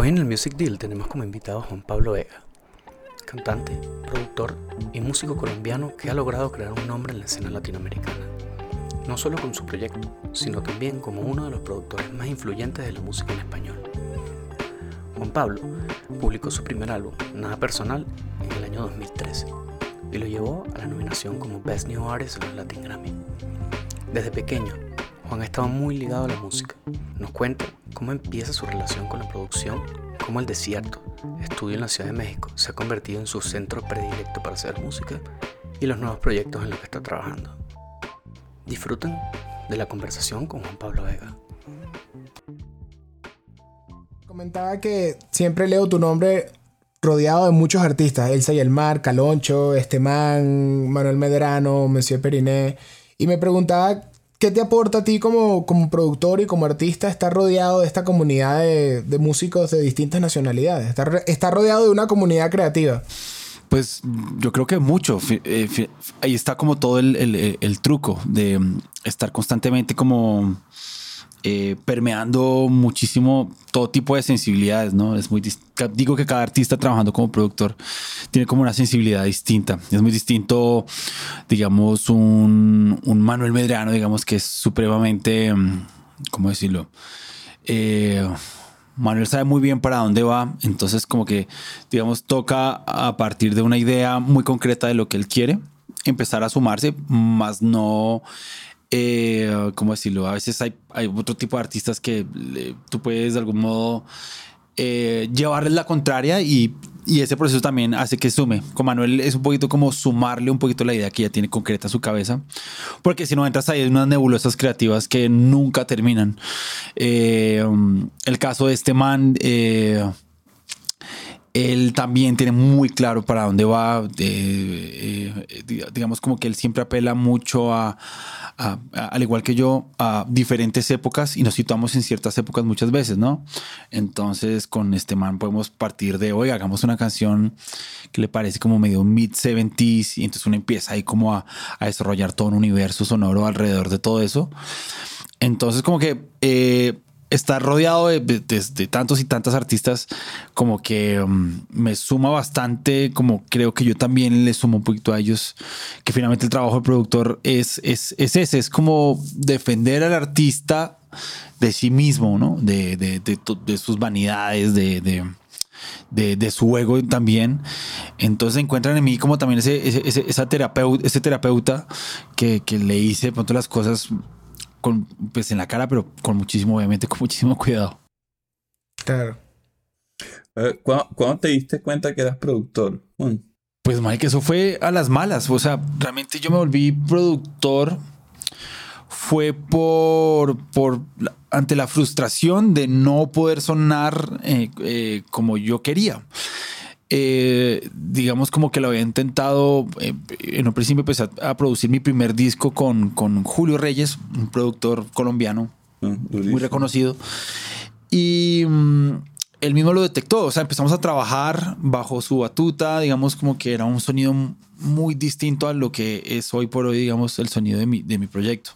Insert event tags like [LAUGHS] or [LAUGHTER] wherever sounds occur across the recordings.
Hoy en el Music Deal tenemos como invitado a Juan Pablo Vega, cantante, productor y músico colombiano que ha logrado crear un nombre en la escena latinoamericana, no solo con su proyecto, sino también como uno de los productores más influyentes de la música en español. Juan Pablo publicó su primer álbum, Nada Personal, en el año 2013 y lo llevó a la nominación como Best New Artist en los Latin Grammy. Desde pequeño, Juan ha estado muy ligado a la música. Nos cuenta cómo empieza su relación con la producción, cómo el desierto, estudio en la Ciudad de México, se ha convertido en su centro predilecto para hacer música y los nuevos proyectos en los que está trabajando. Disfruten de la conversación con Juan Pablo Vega. Comentaba que siempre leo tu nombre rodeado de muchos artistas, Elsa y el Mar, Caloncho, Estemán, Manuel Medrano, Monsieur Periné, y me preguntaba ¿Qué te aporta a ti como, como productor y como artista estar rodeado de esta comunidad de, músicos de distintas nacionalidades? Estar, rodeado de una comunidad creativa. Pues yo creo que mucho. Eh, ahí está como todo el, truco de estar constantemente como eh, permeando muchísimo todo tipo de sensibilidades, ¿no? Es muy digo que cada artista trabajando como productor tiene como una sensibilidad distinta. Es muy distinto, digamos, un, Manuel Medrano, digamos, que es supremamente, mm, ¿cómo decirlo? Eh, Manuel sabe muy bien para dónde va, entonces como que, digamos, toca a partir de una idea muy concreta de lo que él quiere, empezar a sumarse, más no eh, ¿cómo decirlo? A veces hay, otro tipo de artistas que tú puedes de algún modo eh, llevarles la contraria y, ese proceso también hace que sume. Con Manuel es un poquito como sumarle un poquito la idea que ya tiene concreta su cabeza, porque si no entras ahí en unas nebulosas creativas que nunca terminan. Eh, el caso de este man... Eh, él también tiene muy claro para dónde va. Eh, digamos como que él siempre apela mucho a, al igual que yo, a diferentes épocas y nos situamos en ciertas épocas muchas veces, ¿no? Entonces con este man podemos partir de, hoy hagamos una canción que le parece como medio mid-70s y entonces uno empieza ahí como a, desarrollar todo un universo sonoro alrededor de todo eso. Entonces como que... Eh, estar rodeado de, tantos y tantas artistas como que um, me suma bastante, como creo que yo también le sumo un poquito a ellos, que finalmente el trabajo del productor es, es, es ese, es como defender al artista de sí mismo, ¿no? De, de sus vanidades, de, de, su ego también. Entonces encuentran en mí como también ese, ese, esa terapeuta, ese terapeuta que, que le hice pronto las cosas con, pues en la cara, pero con muchísimo, obviamente, con muchísimo cuidado. Claro. Eh, ¿Cuándo, te diste cuenta que eras productor? Pues, Mike, eso fue a las malas. O sea, realmente yo me volví productor. Fue por, por ante la frustración de no poder sonar eh, eh, como yo quería. Eh, digamos como que lo había intentado, eh, en un principio empecé a, producir mi primer disco con, con Julio Reyes, un productor colombiano ah, muy reconocido. Y mm, él mismo lo detectó, o sea, empezamos a trabajar bajo su batuta, digamos como que era un sonido muy distinto a lo que es hoy por hoy, digamos, el sonido de mi, de mi proyecto.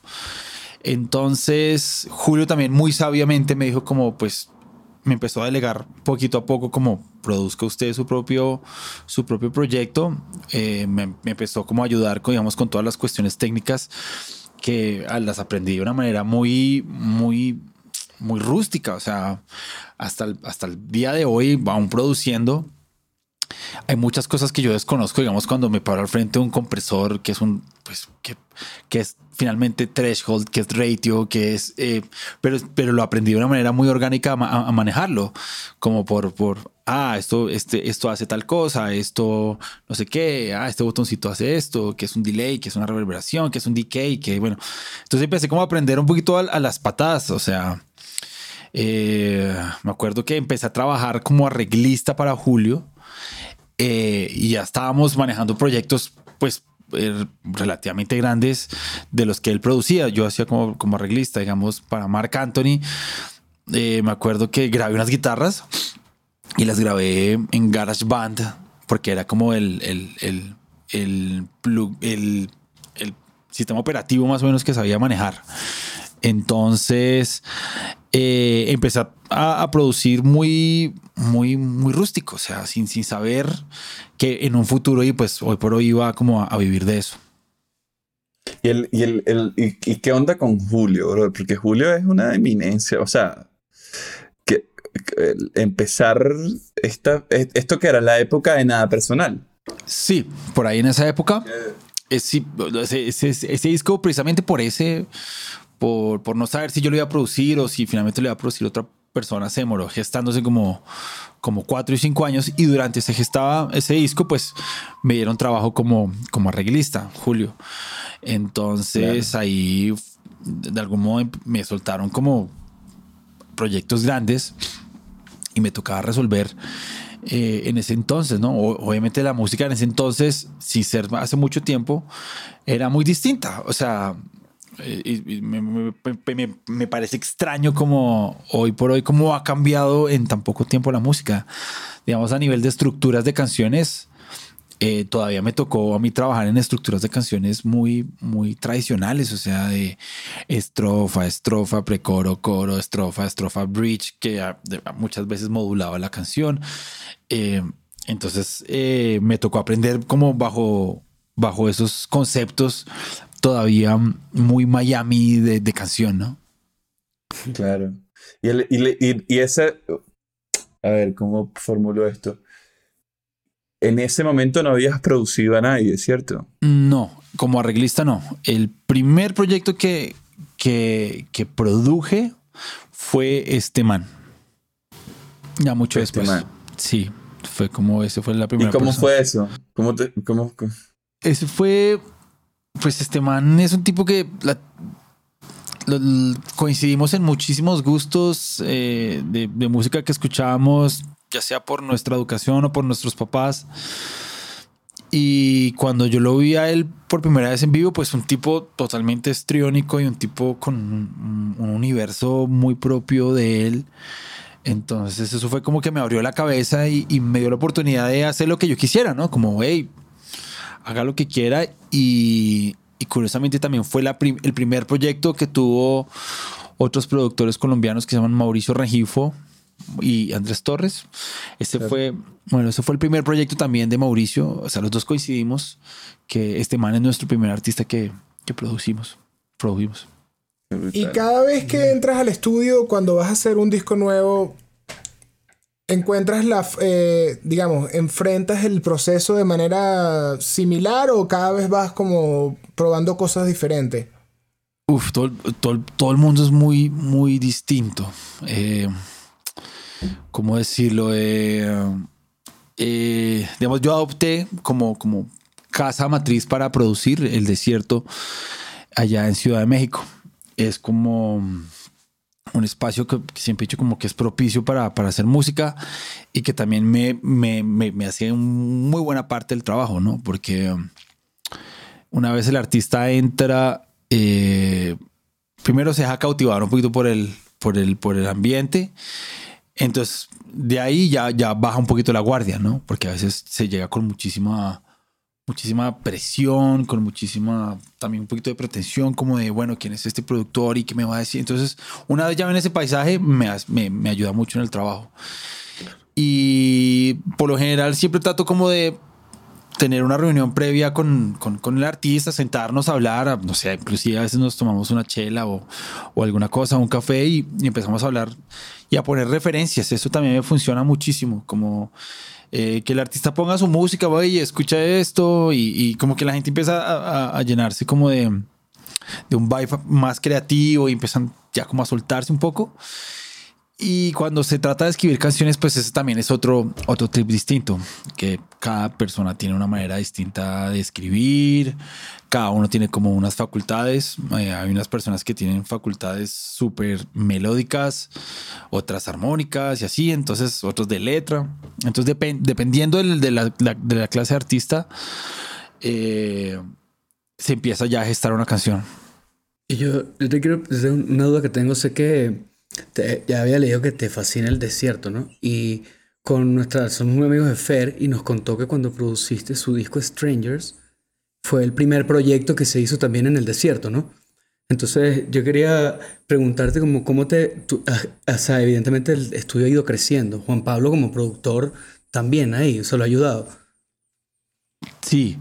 Entonces, Julio también muy sabiamente me dijo como, pues, me empezó a delegar poquito a poco como produzca usted su propio, su propio proyecto. Eh, me, empezó como a ayudar con, digamos, con todas las cuestiones técnicas que ah, las aprendí de una manera muy, muy, muy rústica. O sea, hasta el, hasta el día de hoy, aún produciendo, hay muchas cosas que yo desconozco, digamos, cuando me paro al frente de un compresor, que es un, pues, que, que es finalmente threshold, que es ratio, que es, eh, pero, pero lo aprendí de una manera muy orgánica a, manejarlo, como por, por, ah, esto, este, esto hace tal cosa, esto no sé qué, ah, este botoncito hace esto, que es un delay, que es una reverberación, que es un decay, que bueno, entonces empecé como a aprender un poquito a, las patadas, o sea, eh, me acuerdo que empecé a trabajar como arreglista para Julio eh, y ya estábamos manejando proyectos, pues eh, relativamente grandes de los que él producía. Yo hacía como, como arreglista, digamos, para Mark Anthony. Eh, me acuerdo que grabé unas guitarras y las grabé en GarageBand porque era como el, el, el, el, el, el sistema operativo más o menos que sabía manejar. Entonces eh, empecé a, a producir muy, muy, muy rústico, o sea, sin, sin saber que en un futuro y pues hoy por hoy iba como a, a vivir de eso. ¿Y, el, y, el, el- y, y qué onda con Julio, bro? Porque Julio es una eminencia. O sea, que, empezar esta, e- esto que era la época de nada personal. Sí, por ahí en esa época. eh, ese, ese- ese disco, precisamente por ese, por, por no saber si yo lo iba a producir o si finalmente lo iba a producir otra persona, se demoró gestándose como, como cuatro y cinco años. Y durante ese gestaba ese disco, pues me dieron trabajo como, como arreglista, Julio. Entonces ahí, de algún modo, me soltaron como proyectos grandes y me tocaba resolver eh, en ese entonces, ¿no? Obviamente la música en ese entonces, sin ser hace mucho tiempo, era muy distinta. O sea, y- y me, me- me- me parece extraño como hoy por hoy, cómo ha cambiado en tan poco tiempo la música. Digamos, a nivel de estructuras de canciones, eh, todavía me tocó a mí trabajar en estructuras de canciones muy, muy tradicionales, o sea, de estrofa, estrofa, precoro, coro, estrofa, estrofa, bridge, que muchas veces modulaba la canción. Eh, entonces eh, me tocó aprender como bajo, bajo esos conceptos todavía muy Miami de, de canción, ¿no? Claro. Y, el, y, le- y, y ese. A ver, ¿cómo formulo esto? En ese momento no habías producido a nadie, ¿cierto? No, como arreglista no. El primer proyecto que, que, que produje fue este man. Ya mucho Este después. Man. Sí, fue como ese fue la primera ¿Y cómo persona. fue eso? ¿Cómo te, cómo, cómo- Ese fue, pues este man es un tipo que coincidimos en muchísimos gustos eh, de, música que escuchábamos, ya sea por nuestra educación o por nuestros papás. Y cuando yo lo vi a él por primera vez en vivo, pues un tipo totalmente estriónico y un tipo con un, un universo muy propio de él. Entonces eso fue como que me abrió la cabeza y, y me dio la oportunidad de hacer lo que yo quisiera, ¿no? Como, hey, haga lo que quiera y, y curiosamente también fue la prim- el primer proyecto que tuvo otros productores colombianos que se llaman Mauricio Rengifo y Andrés Torres. Ese fue, bueno, ese fue el primer proyecto también de Mauricio. O sea, los dos coincidimos que este man es nuestro primer artista que, que producimos. Produjimos. Y cada vez que entras al estudio, cuando vas a hacer un disco nuevo, encuentras la, eh, digamos, enfrentas el proceso de manera similar o cada vez vas como probando cosas diferentes. Uf, todo, todo, todo el mundo es muy, muy distinto. Eh, ¿Cómo decirlo? Eh, eh, digamos, yo adopté como, como casa matriz para producir el desierto allá en Ciudad de México. Es como un espacio que siempre he dicho como que es propicio para, para hacer música y que también me, me, me, me hace muy buena parte del trabajo, ¿no? Porque um, una vez el artista entra, eh, primero se deja cautivar un poquito por el, por el, por el ambiente. Entonces, de ahí ya, ya baja un poquito la guardia, ¿no? Porque a veces se llega con muchísima, muchísima presión, con muchísima, también un poquito de pretensión, como de, bueno, ¿quién es este productor y qué me va a decir? Entonces, una vez ya en ese paisaje, me, me, ayuda mucho en el trabajo. Y por lo general siempre trato como de tener una reunión previa con, con, el artista, sentarnos a hablar, no sé, inclusive a veces nos tomamos una chela o, o alguna cosa, un café y, y empezamos a hablar y a poner referencias. Eso también me funciona muchísimo, como eh, que el artista ponga su música, oye, escucha esto y, y como que la gente empieza a, a- a llenarse como de, de un vibe más creativo y empiezan ya como a soltarse un poco. Y cuando se trata de escribir canciones, pues ese también es otro, otro trip distinto, que cada persona tiene una manera distinta de escribir, cada uno tiene como unas facultades, Eh, hay unas personas que tienen facultades súper melódicas, otras armónicas y así, entonces otros de letra, entonces depen- dependiendo de, la, clase de artista, eh, se empieza ya a gestar una canción. Y yo, yo te quiero una duda que tengo. Sé que te- ya había leído que te fascina el desierto, ¿no? Y con nuestra, somos muy amigos de Fer y nos contó que cuando produciste su disco Strangers fue el primer proyecto que se hizo también en el desierto, ¿no? Entonces, yo quería preguntarte como, cómo te... tú- ah, o sea, evidentemente el estudio ha ido creciendo. Juan Pablo como productor también ahí, eso lo ha ayudado. Sí,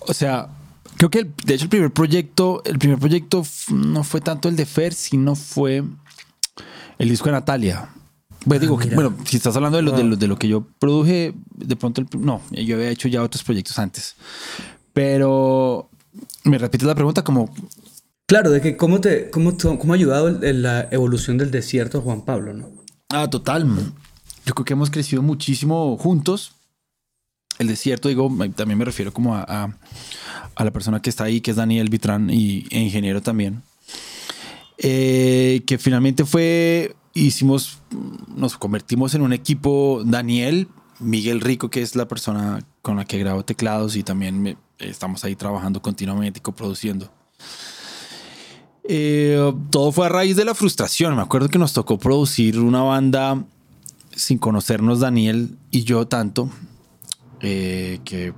o sea, creo que el- de hecho el primer proyecto, el primer proyecto no fue tanto el de Fer, sino fue el disco de Natalia. Pues digo que, bueno, si estás hablando de lo, de, lo, de lo que yo produje, de pronto, el no, yo había hecho ya otros proyectos antes. Pero, ¿me repites la pregunta? Como, Claro, de que cómo, te, cómo, cómo ha ayudado el- la evolución del desierto Juan Pablo, ¿no? ah, total. Yo creo que hemos crecido muchísimo juntos. El desierto, digo, también me refiero como a, a- a la persona que está ahí, que es Daniel Vitrán y e ingeniero también. Eh, que finalmente fue, hicimos, nos convertimos en un equipo, Daniel, Miguel Rico, que es la persona con la que grabo teclados y también estamos ahí trabajando continuamente y coproduciendo. Eh, todo fue a raíz de la frustración. Me acuerdo que nos tocó producir una banda sin conocernos Daniel y yo tanto, eh, que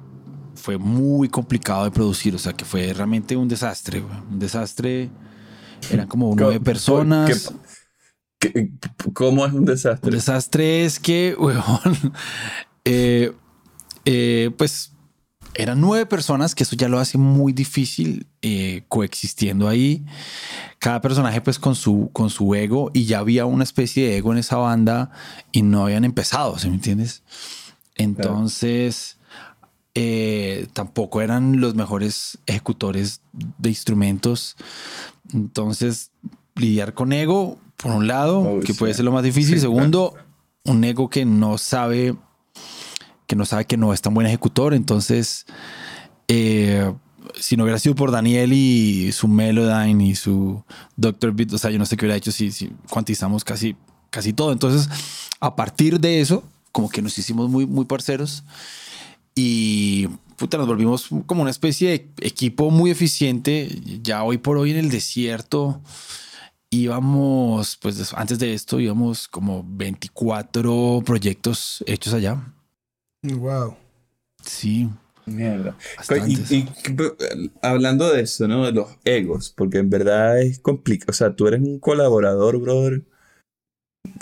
fue muy complicado de producir, o sea, que fue realmente un desastre, un desastre. Eran como nueve ¿Qué- personas. qué- qué- ¿Cómo es un Un desastre? desastre es que, [LAUGHS] weón, eh, eh, pues eran nueve personas, que eso ya lo hace muy difícil eh, coexistiendo ahí. Cada personaje pues con su, con su ego y ya había una especie de ego en esa banda y no habían empezado, ¿sí me entiendes? Entonces, eh, tampoco eran los mejores ejecutores de instrumentos. Entonces, lidiar con ego, por un lado, Oh, que sí. puede ser lo más difícil. Sí, Segundo, un ego que no sabe que no sabe que no es tan buen ejecutor. Entonces, eh, si no hubiera sido por Daniel y su Melodyne y su Doctor Beat, o sea, yo no sé qué hubiera hecho si, si cuantizamos casi, casi todo. Entonces, a partir de eso, como que nos hicimos muy, muy parceros y puta, nos volvimos como una especie de equipo muy eficiente. Ya hoy por hoy en el desierto íbamos, pues antes de esto íbamos como 24 proyectos hechos allá. Wow. Sí, Mierda. Y, y- hablando de eso, ¿no? De los egos, porque en verdad es complicado. O sea, tú eres un colaborador, brother,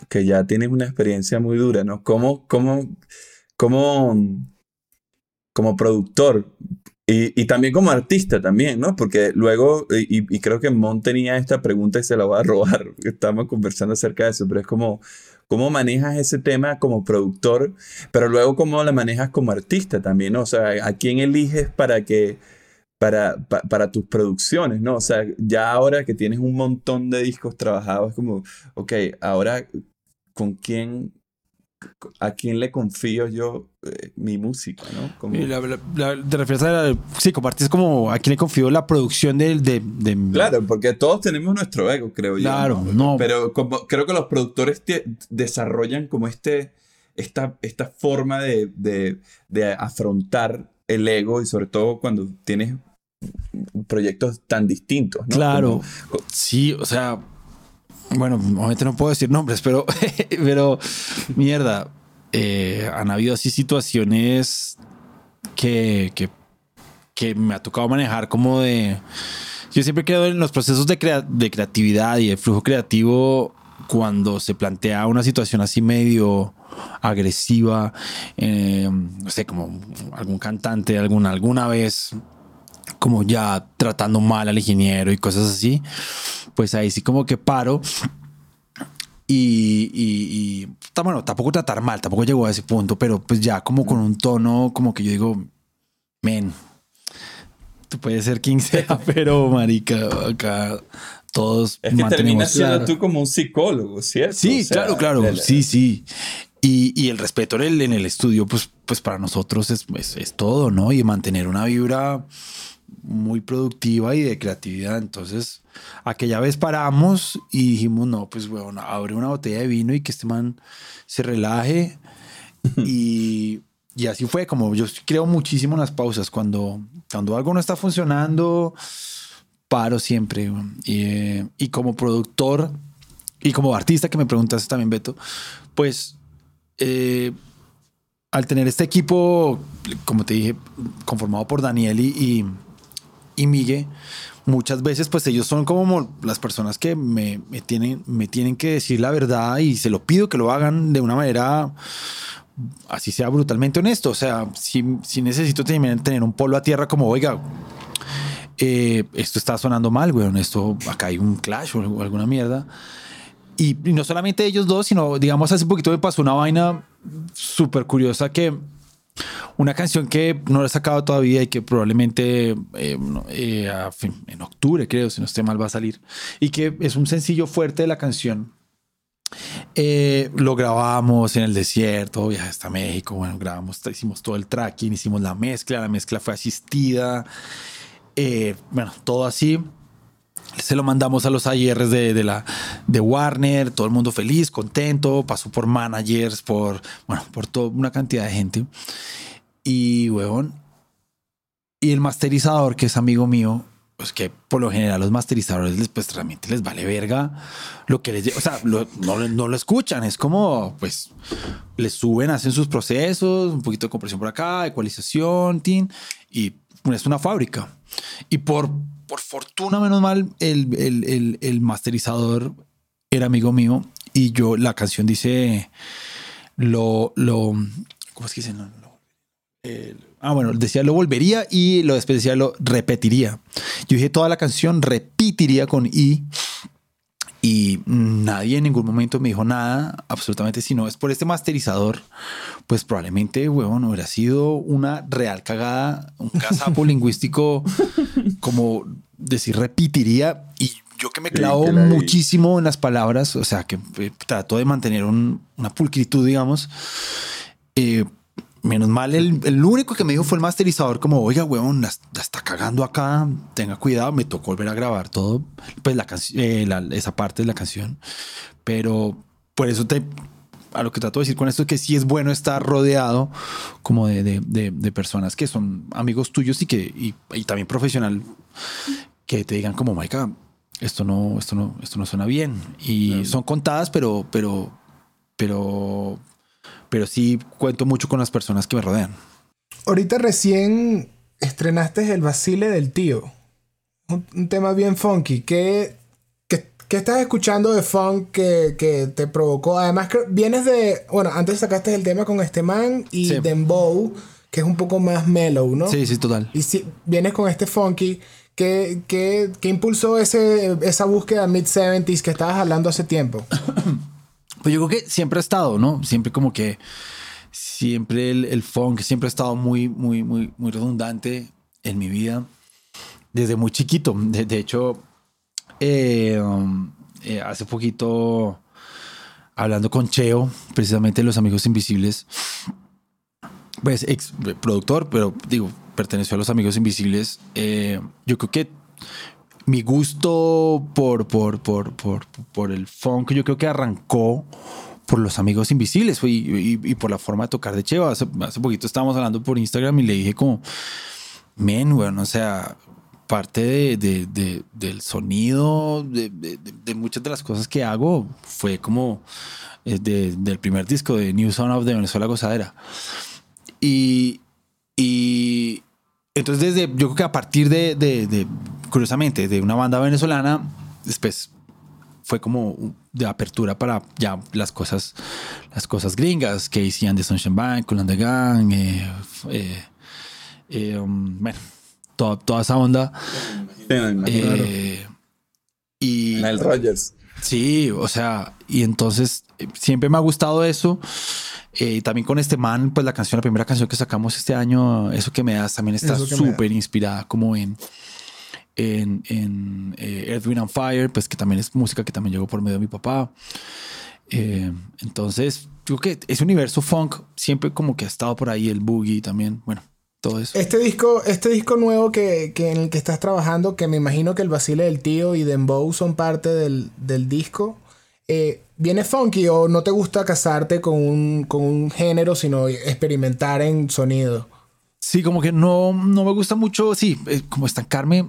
que ya tienes una experiencia muy dura, ¿no? ¿Cómo, cómo, cómo, como productor y, y también como artista también, ¿no? Porque luego, y, creo que Mon tenía esta pregunta y se la voy a [LAUGHS] robar, estábamos conversando acerca de eso, pero es como, ¿cómo manejas ese tema como productor, pero luego cómo la manejas como artista también, ¿no? O sea, ¿a quién eliges para que, para, pa- para tus producciones, ¿no? O sea, ya ahora que tienes un montón de discos trabajados, es como, ok, ahora, ¿con quién, a quién le confío yo eh, mi música, ¿no? Como- la- la- la- te refieres a la, sí, compartís como a quién le confío la producción del de, de- Claro, porque todos tenemos nuestro ego, creo yo. Claro, ¿no? no. Pero como, creo que los productores desarrollan como este, esta, esta forma de, de, de afrontar el ego y sobre todo cuando tienes proyectos tan distintos, ¿no? Claro. Como- Sí, o sea, bueno, obviamente no puedo decir nombres, pero, [LAUGHS] pero mierda, eh, han habido así situaciones que, que, que me ha tocado manejar como de... Yo siempre creo en los procesos de, crea- de creatividad y el flujo creativo cuando se plantea una situación así medio agresiva, eh, no sé, como algún cantante alguna, alguna vez como ya tratando mal al ingeniero y cosas así, pues ahí sí como que paro. Y, y, y, bueno, tampoco tratar mal, tampoco llegó a ese punto, pero pues ya como con un tono como que yo digo, men, tú puedes ser quien sea, [LAUGHS] pero marica, acá todos Es que terminas siendo tú como un psicólogo, ¿cierto? Sí, O sea, claro, claro. el- Sí, sí. Y, y el respeto en el, en el estudio, pues, pues para nosotros es, es, es todo, ¿no? Y mantener una vibra muy productiva y de creatividad. Entonces, aquella vez paramos y dijimos, no, pues, bueno, abre una botella de vino y que este man se relaje. [LAUGHS] y, y así fue, como yo creo muchísimo en las pausas. Cuando, cuando algo no está funcionando, paro siempre. weón. Y, eh, y como productor y como artista que me preguntaste también, Beto, pues eh, al tener este equipo, como te dije, conformado por Daniel y, y, y Migue, muchas veces pues ellos son como las personas que me, me, tienen, me tienen que decir la verdad y se lo pido que lo hagan de una manera así sea brutalmente honesto. O sea, si, si necesito tener un polo a tierra como, oiga, eh, esto está sonando mal, weón, esto, acá hay un clash o alguna mierda. Y, no solamente ellos dos, sino, digamos, hace poquito me pasó una vaina súper curiosa que una canción que no la he sacado todavía y que probablemente eh, eh, en octubre, creo, si no esté mal, va a salir. Y que es un sencillo fuerte de la canción. lo grabamos en el desierto, viaje hasta México, bueno, grabamos, hicimos todo el tracking, hicimos la mezcla, la mezcla fue asistida, bueno, todo así. Se lo mandamos a los ARs de, de, la, de Warner, todo el mundo feliz, contento, pasó por managers, por, bueno, por toda una cantidad de gente. Y, huevón, y el masterizador, que es amigo mío, pues que por lo general los masterizadores pues realmente les vale verga lo que les o sea no, no, lo escuchan es como pues les suben hacen sus procesos un poquito de compresión por acá ecualización tin, y es una fábrica y por por fortuna, menos mal, el, el, el, masterizador era amigo mío y yo, la canción dice lo, lo, ¿cómo es que dice? ah, bueno, decía lo volvería y lo después decía lo repetiría. Yo dije toda la canción repetiría con I y nadie en ningún momento me dijo nada, absolutamente, si no es por este masterizador, pues probablemente, huevón, hubiera sido una real cagada, un casapo [LAUGHS] lingüístico, como decir, repetiría. Y yo que me clavo muchísimo en las palabras, o sea, que eh, trato de mantener una pulcritud, digamos, eh, Menos mal, el, el, único que me dijo fue el masterizador, como, oiga, weón, la, está cagando acá, tenga cuidado, me tocó volver a grabar todo, pues la, eh, esa parte de la canción. Pero por eso te, a lo que trato de decir con esto es que sí es bueno estar rodeado como de, de, de, personas que son amigos tuyos y que, y, y, también profesional, que te digan como, Maika, esto no, esto no, esto no suena bien. Y son contadas, pero, pero, pero pero sí cuento mucho con las personas que me rodean. Ahorita recién estrenaste El Basile del Tío. Un, tema bien funky. ¿Qué, qué, estás escuchando de funk que, te provocó? Además, que vienes de. Bueno, antes sacaste el tema con este man y Dembow, que es un poco más mellow, ¿no? Sí, sí, total. Y si vienes con este funky. ¿Qué, qué, qué impulsó ese, esa búsqueda mid-70s que estabas hablando hace tiempo? [COUGHS] Pues yo creo que siempre ha estado, ¿no? Siempre como que siempre el, el funk siempre ha estado muy, muy, muy, muy redundante en mi vida desde muy chiquito. De, hecho, eh, um, eh, hace poquito hablando con Cheo, precisamente de los Amigos Invisibles, pues ex productor, pero digo, perteneció a los Amigos Invisibles. Eh, yo creo que mi gusto por, por, por, por, por el funk, yo creo que arrancó por los amigos invisibles y, por la forma de tocar de Cheva. Hace, hace, poquito estábamos hablando por Instagram y le dije como, men, bueno, o sea, parte de, de, de, del sonido, de, muchas de las cosas que hago, fue como eh, del primer disco de New Sound of the Venezuela Gozadera. Y, y, entonces, desde, yo creo que a partir de, de, curiosamente, de una banda venezolana, después fue como de apertura para ya las cosas, las cosas gringas, que hicían de Sunshine Bank, Cool the Gang, eh, eh, eh, um, bueno, toda, toda, esa onda. y Nile Rogers. Sí, o sea, y entonces siempre me ha gustado eso. Eh, también con este man, pues la canción, la primera canción que sacamos este año, Eso que me das, también está súper inspirada como en, en, en eh, Earth, Wind and Fire, pues que también es música que también llegó por medio de mi papá. Eh, entonces, yo creo que ese universo funk siempre como que ha estado por ahí, el boogie también, bueno, todo eso. Este disco, este disco nuevo que, que en el que estás trabajando, que me imagino que el Basile del Tío y Dembow son parte del, del disco, eh, ¿viene funky o no te gusta casarte con un, con un género, sino experimentar en sonido? Sí, como que no, no me gusta mucho, sí, eh, como estancarme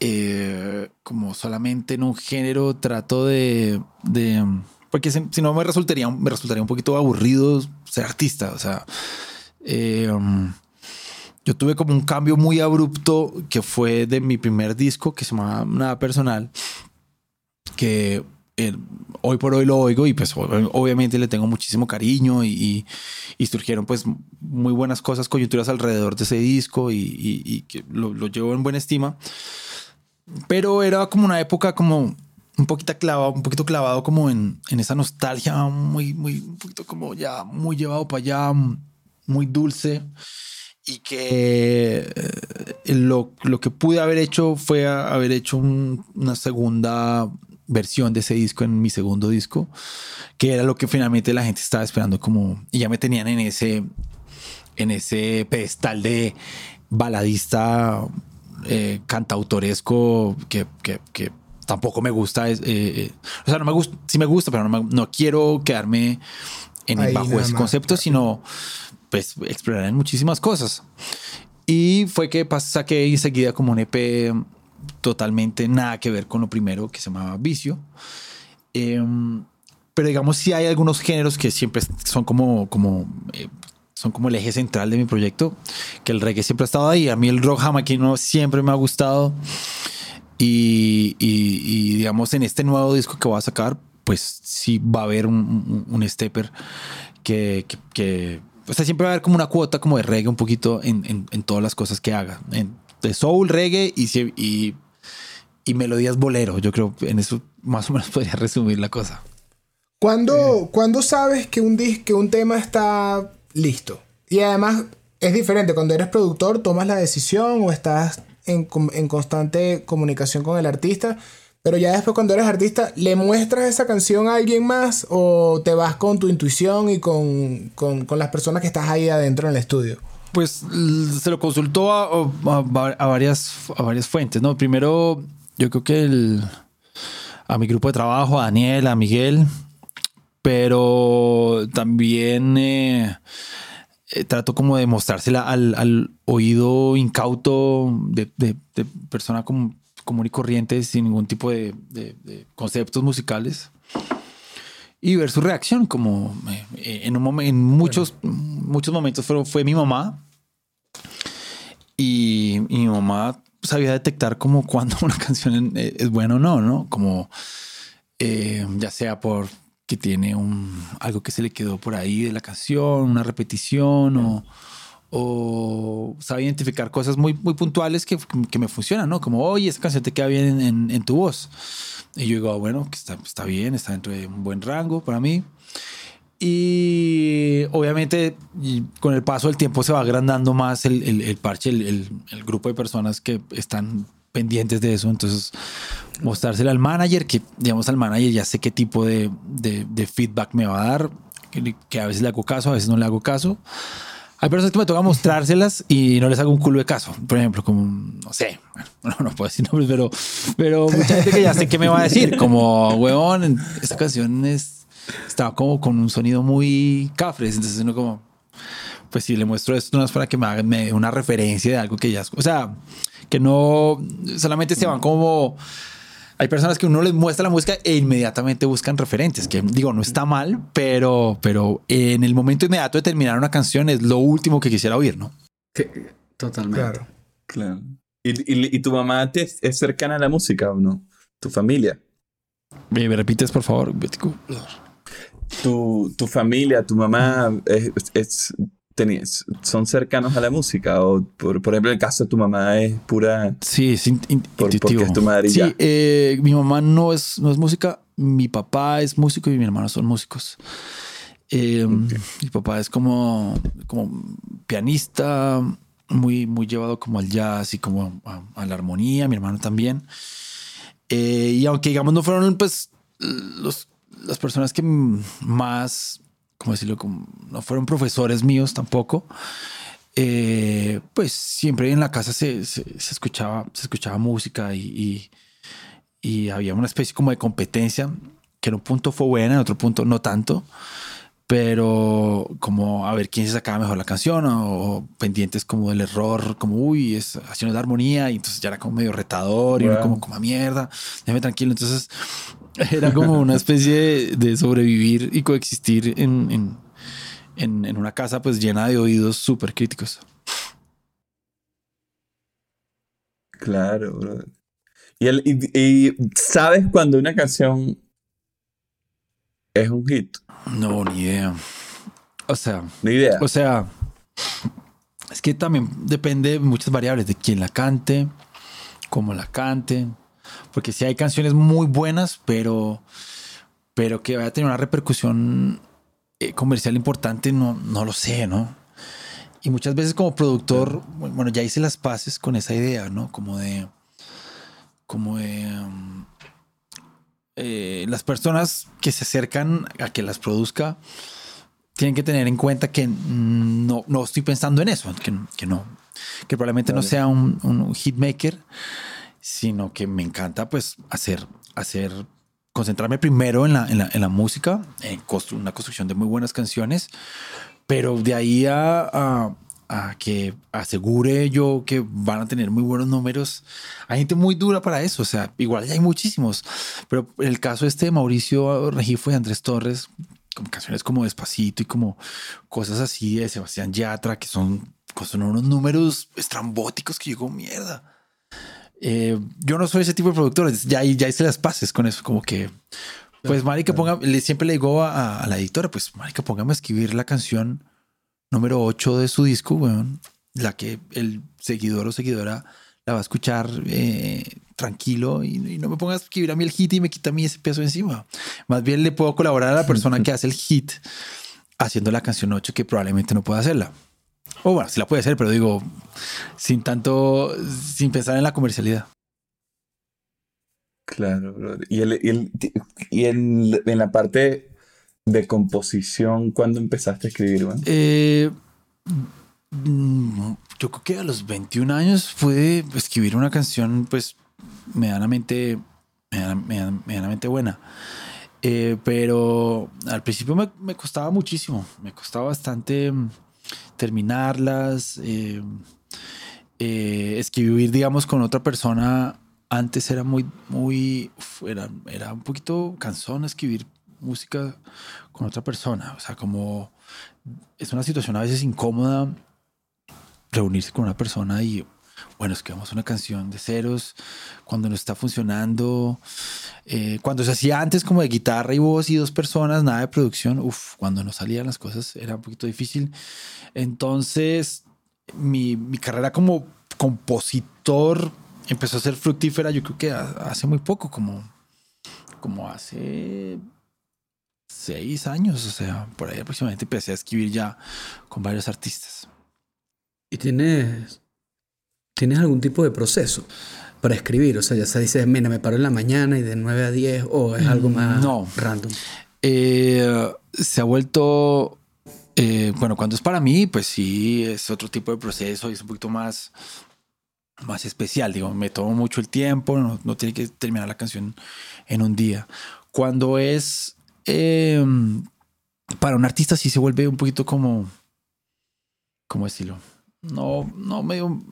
eh, como solamente en un género, trato de... de porque si, no me resultaría, me resultaría un poquito aburrido ser artista, o sea... yo yo tuve como un cambio muy abrupto que fue de mi primer disco que se llamaba Nada Personal, que eh, hoy por hoy lo oigo y pues obviamente le tengo muchísimo cariño y, y, surgieron pues muy buenas cosas, coyunturas alrededor de ese disco y, y que lo, lo, llevo en buena estima. Pero era como una época como un poquito clavado, un poquito clavado como en, en esa nostalgia muy, muy, un poquito como ya muy llevado para allá, muy dulce. Y que eh, lo, lo, que pude haber hecho fue haber hecho una segunda versión de ese disco en mi segundo disco, que era lo que finalmente la gente estaba esperando como, y ya me tenían en ese, en ese pedestal de baladista eh, cantautoresco que, que, que, tampoco me gusta. Eh, eh, o sea, no me gusta, sí me gusta, pero no, no quiero quedarme en bajo ese concepto, sino pues explorar en muchísimas cosas. Y fue que saqué enseguida como un EP totalmente nada que ver con lo primero que se llamaba Vicio. Em, pero digamos, si hay algunos géneros que siempre son como, como, eh, son como el eje central de mi proyecto, que el reggae siempre ha estado ahí. A mí el rock jamaquino siempre me ha gustado. Y, y, digamos, en este nuevo disco que voy a sacar, pues sí va a haber un, un, stepper que, que, o sea, siempre va a haber como una cuota como de reggae un poquito en, en, en todas las cosas que haga. En, de soul, reggae y, y, y melodías bolero. Yo creo que en eso más o menos [LAUGHS] podría resumir la cosa. ¿Cuándo, sabes que un, que un tema está listo? Y además es diferente, cuando eres productor tomas la decisión o estás en, en, constante comunicación con el artista, pero ya después cuando eres artista, ¿le muestras esa canción a alguien más o te vas con tu intuición y con, con, con las personas que estás ahí adentro en el estudio? Pues se lo consultó a, varias, a varias fuentes, ¿no? Primero, yo creo que el, a mi grupo de trabajo, a Daniel, a Miguel, pero también eh, eh, trato como de mostrársela al, oído incauto de, persona común y corriente sin ningún tipo de, conceptos musicales y ver su reacción, como eh, en, un en muchos, muchos momentos fue, fue mi mamá y, mi mamá sabía detectar como cuando [LAUGHS] una canción es buena o no, ¿no? Como eh, ya sea por que tiene un, algo que se le quedó por ahí de la canción, una repetición o, o sabe identificar cosas muy, muy puntuales que, que me funcionan, ¿no? Como, oye, esa canción te queda bien en, en tu voz. Y yo digo, ah, bueno, que está, está bien, está dentro de un buen rango para mí. Y obviamente con el paso del tiempo se va agrandando más el, el, el parche, el, el, grupo de personas que están pendientes de eso. Entonces, mostrárselo al manager, que digamos al manager ya sé qué tipo de, de, de feedback me va a dar, que, que, a veces le hago caso, a veces no le hago caso. Hay personas que me toca mostrárselas y no les hago un culo de caso. Por ejemplo, como, no sé, [LAUGHS] bueno, no, puedo decir nombres, pero, pero mucha gente que ya sé qué me va a decir. Como, huevón, esta canción es, estaba como con un sonido muy cafres. Entonces uno como, pues si le muestro esto no es para que me haga una referencia de algo que ya, o sea, que no solamente se van como hay personas que uno les muestra la música e inmediatamente buscan referentes, que digo, no está mal, pero, pero en el momento inmediato de terminar una canción es lo último que quisiera oír, ¿no? totalmente. Claro. claro. ¿Y, y, tu mamá te es cercana a la música o no? ¿Tu familia? ¿Me, repites, por favor? Tu, tu familia, tu mamá es, es son cercanos a la música? O, por, por, ejemplo, el caso de tu mamá es pura... Sí, es Porque es tu madre sí, eh, mi mamá no es, no es música, mi papá es músico y mi hermano son músicos. Eh, mi papá es como, como pianista, muy, muy llevado como al jazz y como a, la armonía, mi hermano también. Eh, y aunque digamos no fueron pues los, las personas que más ¿cómo decirlo? Como, no fueron profesores míos tampoco. Eh, pues siempre en la casa se, se, escuchaba, se escuchaba música y, y, había una especie como de competencia que en un punto fue buena, en otro punto no tanto, pero como a ver quién se sacaba mejor la canción o, pendientes como del error, como uy, es acciones de armonía y entonces ya era como medio retador y uno como, como a mierda, déjame tranquilo. Entonces [LAUGHS] era como una especie de, sobrevivir y coexistir en, en, en, una casa pues llena de oídos súper críticos. Claro, brother. Y, el, y, y sabes cuando una canción es un hit. No, ni idea. O sea, Ni idea. o sea, es que también depende de muchas variables de quién la cante, cómo la cante, porque si hay canciones muy buenas, pero, pero que vaya a tener una repercusión eh, comercial importante, no, no lo sé, ¿no? Y muchas veces como productor, bueno, ya hice las paces con esa idea, ¿no? Como de, como de, um, eh, las personas que se acercan a que las produzca tienen que tener en cuenta que no, no estoy pensando en eso, que, que no, que probablemente no sea un, un hitmaker, sino que me encanta pues hacer, hacer, concentrarme primero en la, en la, en la música, en constru- una construcción de muy buenas canciones, pero de ahí a, a- que asegure yo que van a tener muy buenos números, hay gente muy dura para eso, o sea, igual ya hay muchísimos, pero el caso este de Mauricio Regifo y Andrés Torres, como canciones como Despacito y como cosas así de Sebastián Yatra, que son, son unos números estrambóticos que digo, mierda. Eh, yo no soy ese tipo de productor, ya, ya hice las paces con eso, como que, pues, Marica, ponga, le, siempre le digo a, a la editora, pues, Marica, póngame a escribir la canción número 8 de su disco, weón, la que el seguidor o seguidora la va a escuchar eh, tranquilo y, y no me ponga a escribir a mí el hit y me quita a mí ese peso encima. Más bien le puedo colaborar a la persona [LAUGHS] que hace el hit haciendo la canción 8 que probablemente no pueda hacerla. O bueno, sí la puede hacer, pero digo, sin tanto, sin pensar en la comercialidad. Claro. Y, el, y, el- y en, en la parte de composición, ¿cuándo empezaste a escribir, man? Eh, yo creo que a los 21 años pude escribir una canción, pues, medianamente, mediana- mediana- medianamente buena. Eh, pero al principio me, me costaba muchísimo, me costaba bastante terminarlas, eh, eh, escribir, digamos, con otra persona. Antes era muy, muy, era, era un poquito cansón escribir música con otra persona. O sea, como es una situación a veces incómoda reunirse con una persona y, bueno, escribamos una canción de ceros cuando no está funcionando. Eh, cuando se hacía antes como de guitarra y voz y dos personas, nada de producción, uf, cuando no salían las cosas era un poquito difícil. Entonces, mi, mi carrera como compositor empezó a ser fructífera, yo creo que ha- hace muy poco, como, como hace seis años, o sea, por ahí aproximadamente empecé a escribir ya con varios artistas. ¿Y tienes, tienes algún tipo de proceso para escribir? O sea, ya se dice, mira, me paro en la mañana y de 9 a 10, o es algo más No. random. Eh, se ha vuelto, eh, bueno, cuando es para mí, pues sí, es otro tipo de proceso y es un poquito más, más especial. Digo, me tomo mucho el tiempo, no, no tiene que terminar la canción en un día. Cuando es eh, para un artista, sí se vuelve un poquito como, ¿cómo decirlo? No, no medio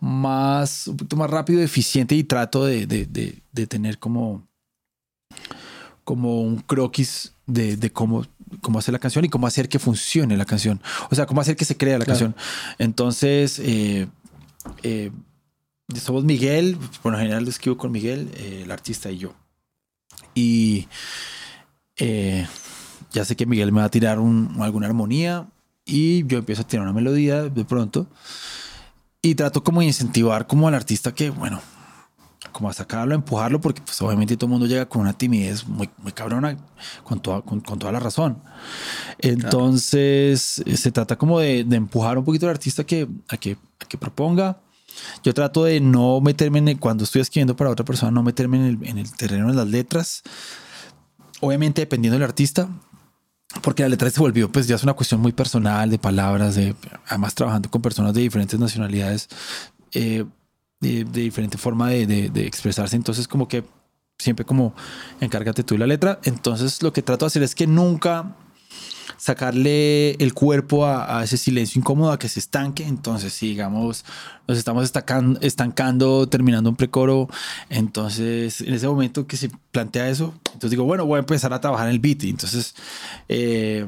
más, un poquito más rápido, eficiente y trato de, de, de, de tener como como un croquis de, de cómo, cómo hacer la canción y cómo hacer que funcione la canción. O sea, cómo hacer que se crea la Claro. canción. Entonces, eh, eh, somos Miguel, por lo general lo escribo con Miguel, eh, el artista y yo. Y eh, ya sé que Miguel me va a tirar un- alguna armonía y yo empiezo a tirar una melodía de pronto. Y trato como de incentivar como al artista que, bueno, como a sacarlo, a empujarlo, porque pues obviamente todo el mundo llega con una timidez muy, muy cabrona, con toda, con, con toda la razón. Entonces se trata como de, de empujar un poquito al artista que, a, que, a que proponga. Yo trato de no meterme en el- cuando estoy escribiendo para otra persona, no meterme en el, en el terreno de las letras. Obviamente dependiendo del artista, porque la letra se volvió, pues ya es una cuestión muy personal, de palabras, de, además trabajando con personas de diferentes nacionalidades, eh, de, de diferente forma de, de- de expresarse. Entonces, como que siempre como encárgate tú de la letra. Entonces, lo que trato de hacer es que nunca sacarle el cuerpo a, ese silencio incómodo a que se estanque. Entonces, si digamos, nos estamos estancando, terminando un precoro, entonces en ese momento que se plantea eso, entonces digo, bueno, voy a empezar a trabajar en el beat. Entonces, eh,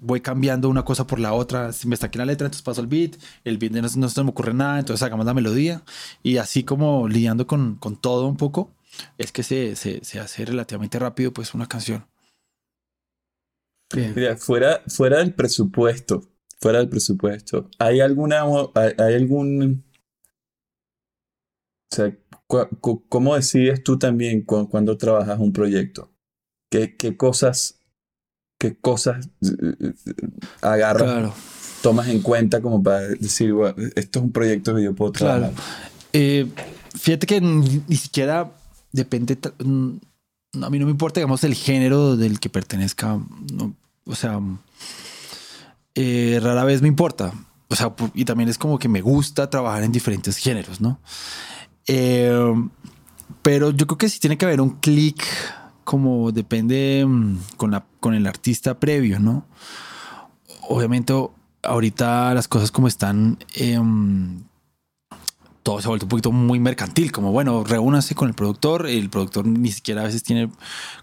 voy cambiando una cosa por la otra. Si me está aquí la letra, entonces paso el beat. El beat no, no se me ocurre nada, entonces hagamos la melodía. Y así como lidiando con, con todo un poco, es que se, se, se hace relativamente rápido pues una canción. Bien. Mira, fuera, fuera del presupuesto, fuera del presupuesto, ¿hay alguna, hay, hay algún, o sea, ¿cómo decides tú también cu- cuando trabajas un proyecto? ¿Qué, qué cosas, qué cosas eh, eh, agarras, Claro. tomas en cuenta como para decir, "Bueno, esto es un proyecto que yo puedo trabajar? Claro. Eh, fíjate que ni, ni siquiera depende. Mm, A mí no me importa, digamos, el género del que pertenezca. no, o sea, eh, rara vez me importa. O sea, y también es como que me gusta trabajar en diferentes géneros, ¿no? Eh, pero yo creo que sí tiene que haber un clic, como depende mm, con, la, con el artista previo, ¿no? Obviamente, ahorita las cosas como están. em, todo se ha vuelto un poquito muy mercantil, como bueno, reúnanse con el productor, el productor ni siquiera a veces tiene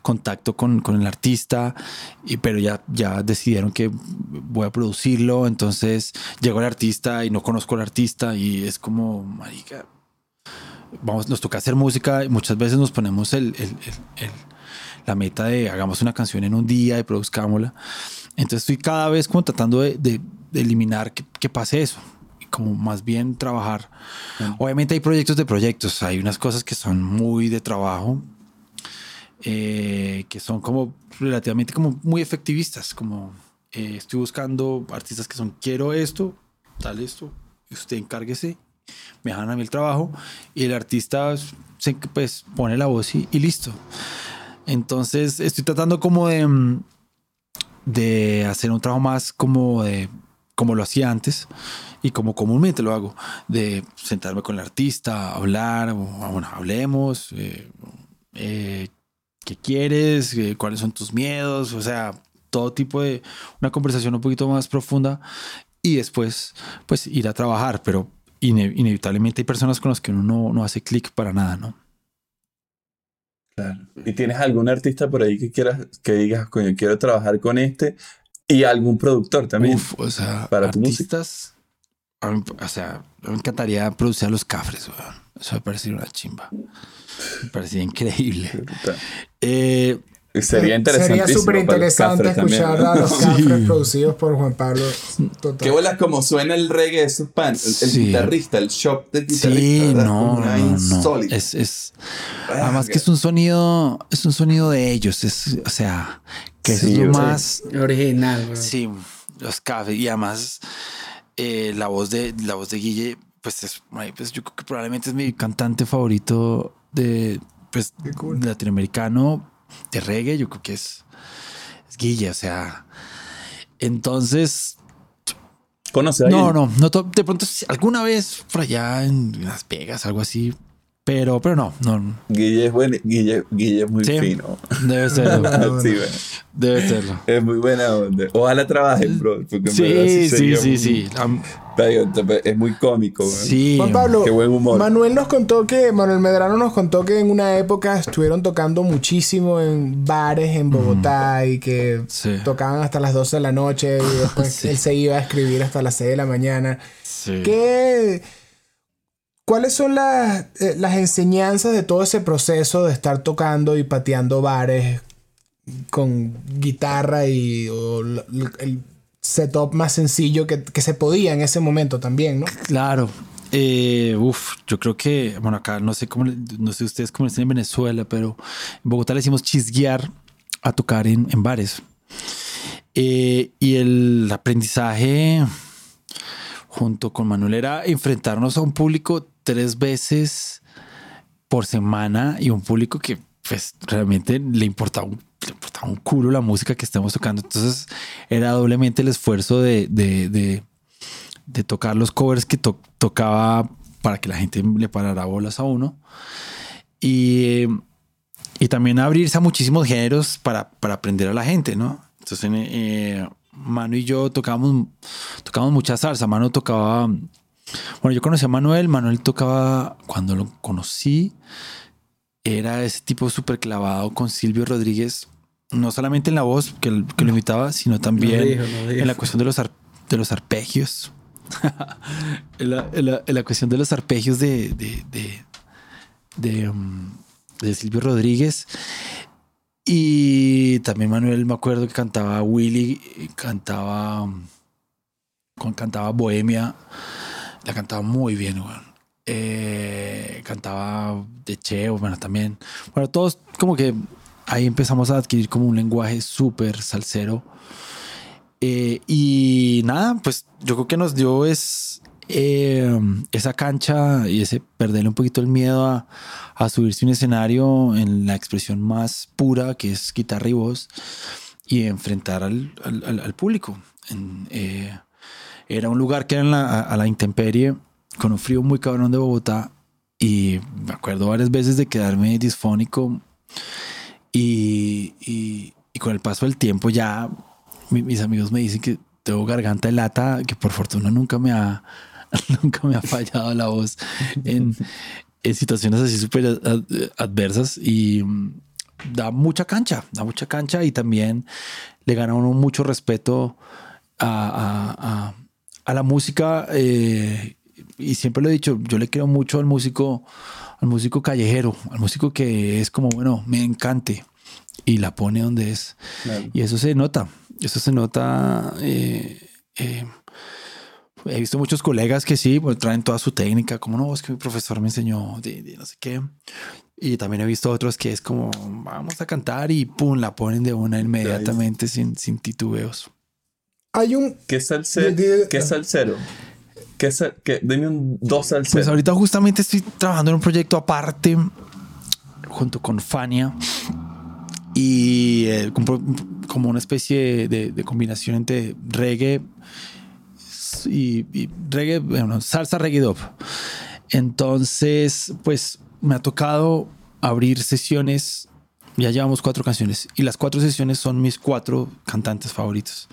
contacto con, con el artista, y, pero ya, ya decidieron que voy a producirlo, entonces llegó el artista y no conozco al artista y es como, marica, vamos, nos toca hacer música y muchas veces nos ponemos el, el- el- la meta de hagamos una canción en un día y produzcámosla. Entonces estoy cada vez como tratando de, de- de eliminar que, que pase eso. Como más bien trabajar. Obviamente hay proyectos de proyectos. Hay unas cosas que son muy de trabajo. eh, que son como relativamente como muy efectivistas. Como eh, estoy buscando artistas que son quiero esto, tal esto. Usted encárguese me dejan a mí el trabajo y el artista se, pues pone la voz y, y listo. Entonces estoy tratando como de, mm, de hacer un trabajo más como de como lo hacía antes y como comúnmente lo hago, de sentarme con el artista, hablar, ah, bueno, hablemos, eh, eh, qué quieres, Eh, cuáles son tus miedos, o sea, todo tipo de una conversación un poquito más profunda y después pues ir a trabajar, pero ine- inevitablemente hay personas con las que uno no, no hace clic para nada, ¿no? Claro. ¿Y tienes algún artista por ahí que quieras que digas, coño, quiero trabajar con este? Y algún productor también. Uf, o sea, para artistas, a mí, o sea, me encantaría producir a los cafres, weón. Eso me parecería una chimba. Me parecía increíble. Eh, Sería interesante. Sería súper interesante escuchar a los [LAUGHS] cafres producidos por Juan Pablo. Total. Qué bolas como suena el reggae de esos pan, el, guitarrista, el shop del guitarrista. sí, no, no, no. Es, es, además que es un sonido, es un sonido de ellos. Es, o sea, que Sí, es lo más, Original, bro. Sí, los cafés y además eh, la voz de la voz de Guille, pues es, ay, pues yo creo que probablemente es mi cantante favorito de pues cool. latinoamericano de reggae. Yo creo que es, es Guille, o sea, entonces ¿Conoces a no, no, no de pronto alguna vez por allá en Las Vegas, algo así, pero pero no, no Guille es bueno, Guille, Guille es muy Sí. fino. debe serlo, [LAUGHS] sí, bueno. debe serlo. Es muy buena onda. Ojalá trabajen, bro. Porque en verdad Sí, sí, sí, muy- sí. Es muy cómico. Sí. Juan Pablo, Qué buen humor. Manuel nos contó que, Manuel Medrano nos contó que en una época estuvieron tocando muchísimo en bares en Bogotá y que Sí. tocaban hasta las 12 de la noche y después [LAUGHS] Sí. él se iba a escribir hasta las 6 de la mañana. Sí. ¿Qué, ¿Cuáles son las, eh, las enseñanzas de todo ese proceso de estar tocando y pateando bares con guitarra y o el setup más sencillo que, que se podía en ese momento también, ¿no? Claro. Eh, uf, yo creo que, bueno, acá no sé cómo, no sé ustedes cómo dicen en Venezuela, pero en Bogotá le decimos chisguear a tocar en, en bares. Eh, y el aprendizaje junto con Manuel era enfrentarnos a un público tres veces por semana y un público que pues realmente le importaba un, le importaba un culo la música que estamos tocando. Entonces era doblemente el esfuerzo de, de, de, de tocar los covers que to- tocaba para que la gente le parara bolas a uno. Y, y también abrirse a muchísimos géneros para, para aprender a la gente, ¿no? Entonces, eh, y yo tocábamos, tocábamos mucha salsa. Manu tocaba. Bueno, yo conocí a Manuel. Manuel tocaba cuando lo conocí. Era ese tipo súper clavado con Silvio Rodríguez. no solamente en la voz que, que lo imitaba, sino también dijo, no dijo. en la cuestión de los, ar- de los arpegios. [LAUGHS] en, la, en la- en la cuestión de los arpegios de, de, de, de, um, de Silvio Rodríguez. Y también Manuel, me acuerdo que cantaba Willy, cantaba, um, cantaba Bohemia, la cantaba muy bien, weón. Eh, cantaba de Cheo, bueno, también. Bueno, todos como que ahí empezamos a adquirir como un lenguaje súper salsero. Eh, y nada, pues yo creo que nos dio es eh, esa cancha y ese perderle un poquito el miedo a, a subirse un escenario en la expresión más pura que es guitarra y voz y enfrentar al- al- al público. En, eh, era un lugar que era en la- a, la intemperie con un frío muy cabrón de Bogotá y me acuerdo varias veces de quedarme disfónico y, y- y con el paso del tiempo ya mi- mis amigos me dicen que tengo garganta de lata, que por fortuna nunca me ha, [LAUGHS] nunca me ha fallado la voz en, en situaciones así súper ad- adversas y mm, da mucha cancha, da mucha cancha y también le gana uno mucho respeto a, a- a- a la música eh, y siempre lo he dicho, yo le creo mucho al músico, al músico callejero, al músico que es como, bueno, me encante y la pone donde es. Claro. Y eso se nota, eso se nota. eh, eh, he visto muchos colegas que sí, pues, traen toda su técnica, como no, es que mi profesor me enseñó de, de no sé qué. Y también he visto otros que es como, vamos a cantar y pum, la ponen de una inmediatamente sin, sin titubeos. Hay un. ¿Qué salsero? ¿Qué salsero? ¿Qué sal- qué- Dime un dos salseros. Pues ahorita justamente estoy trabajando en un proyecto aparte junto con Fania y eh, como, como una especie de, de combinación entre reggae y, y reggae, bueno, salsa reggae dub. Entonces, pues me ha tocado abrir sesiones. Ya llevamos cuatro canciones y las cuatro sesiones son mis cuatro cantantes favoritos.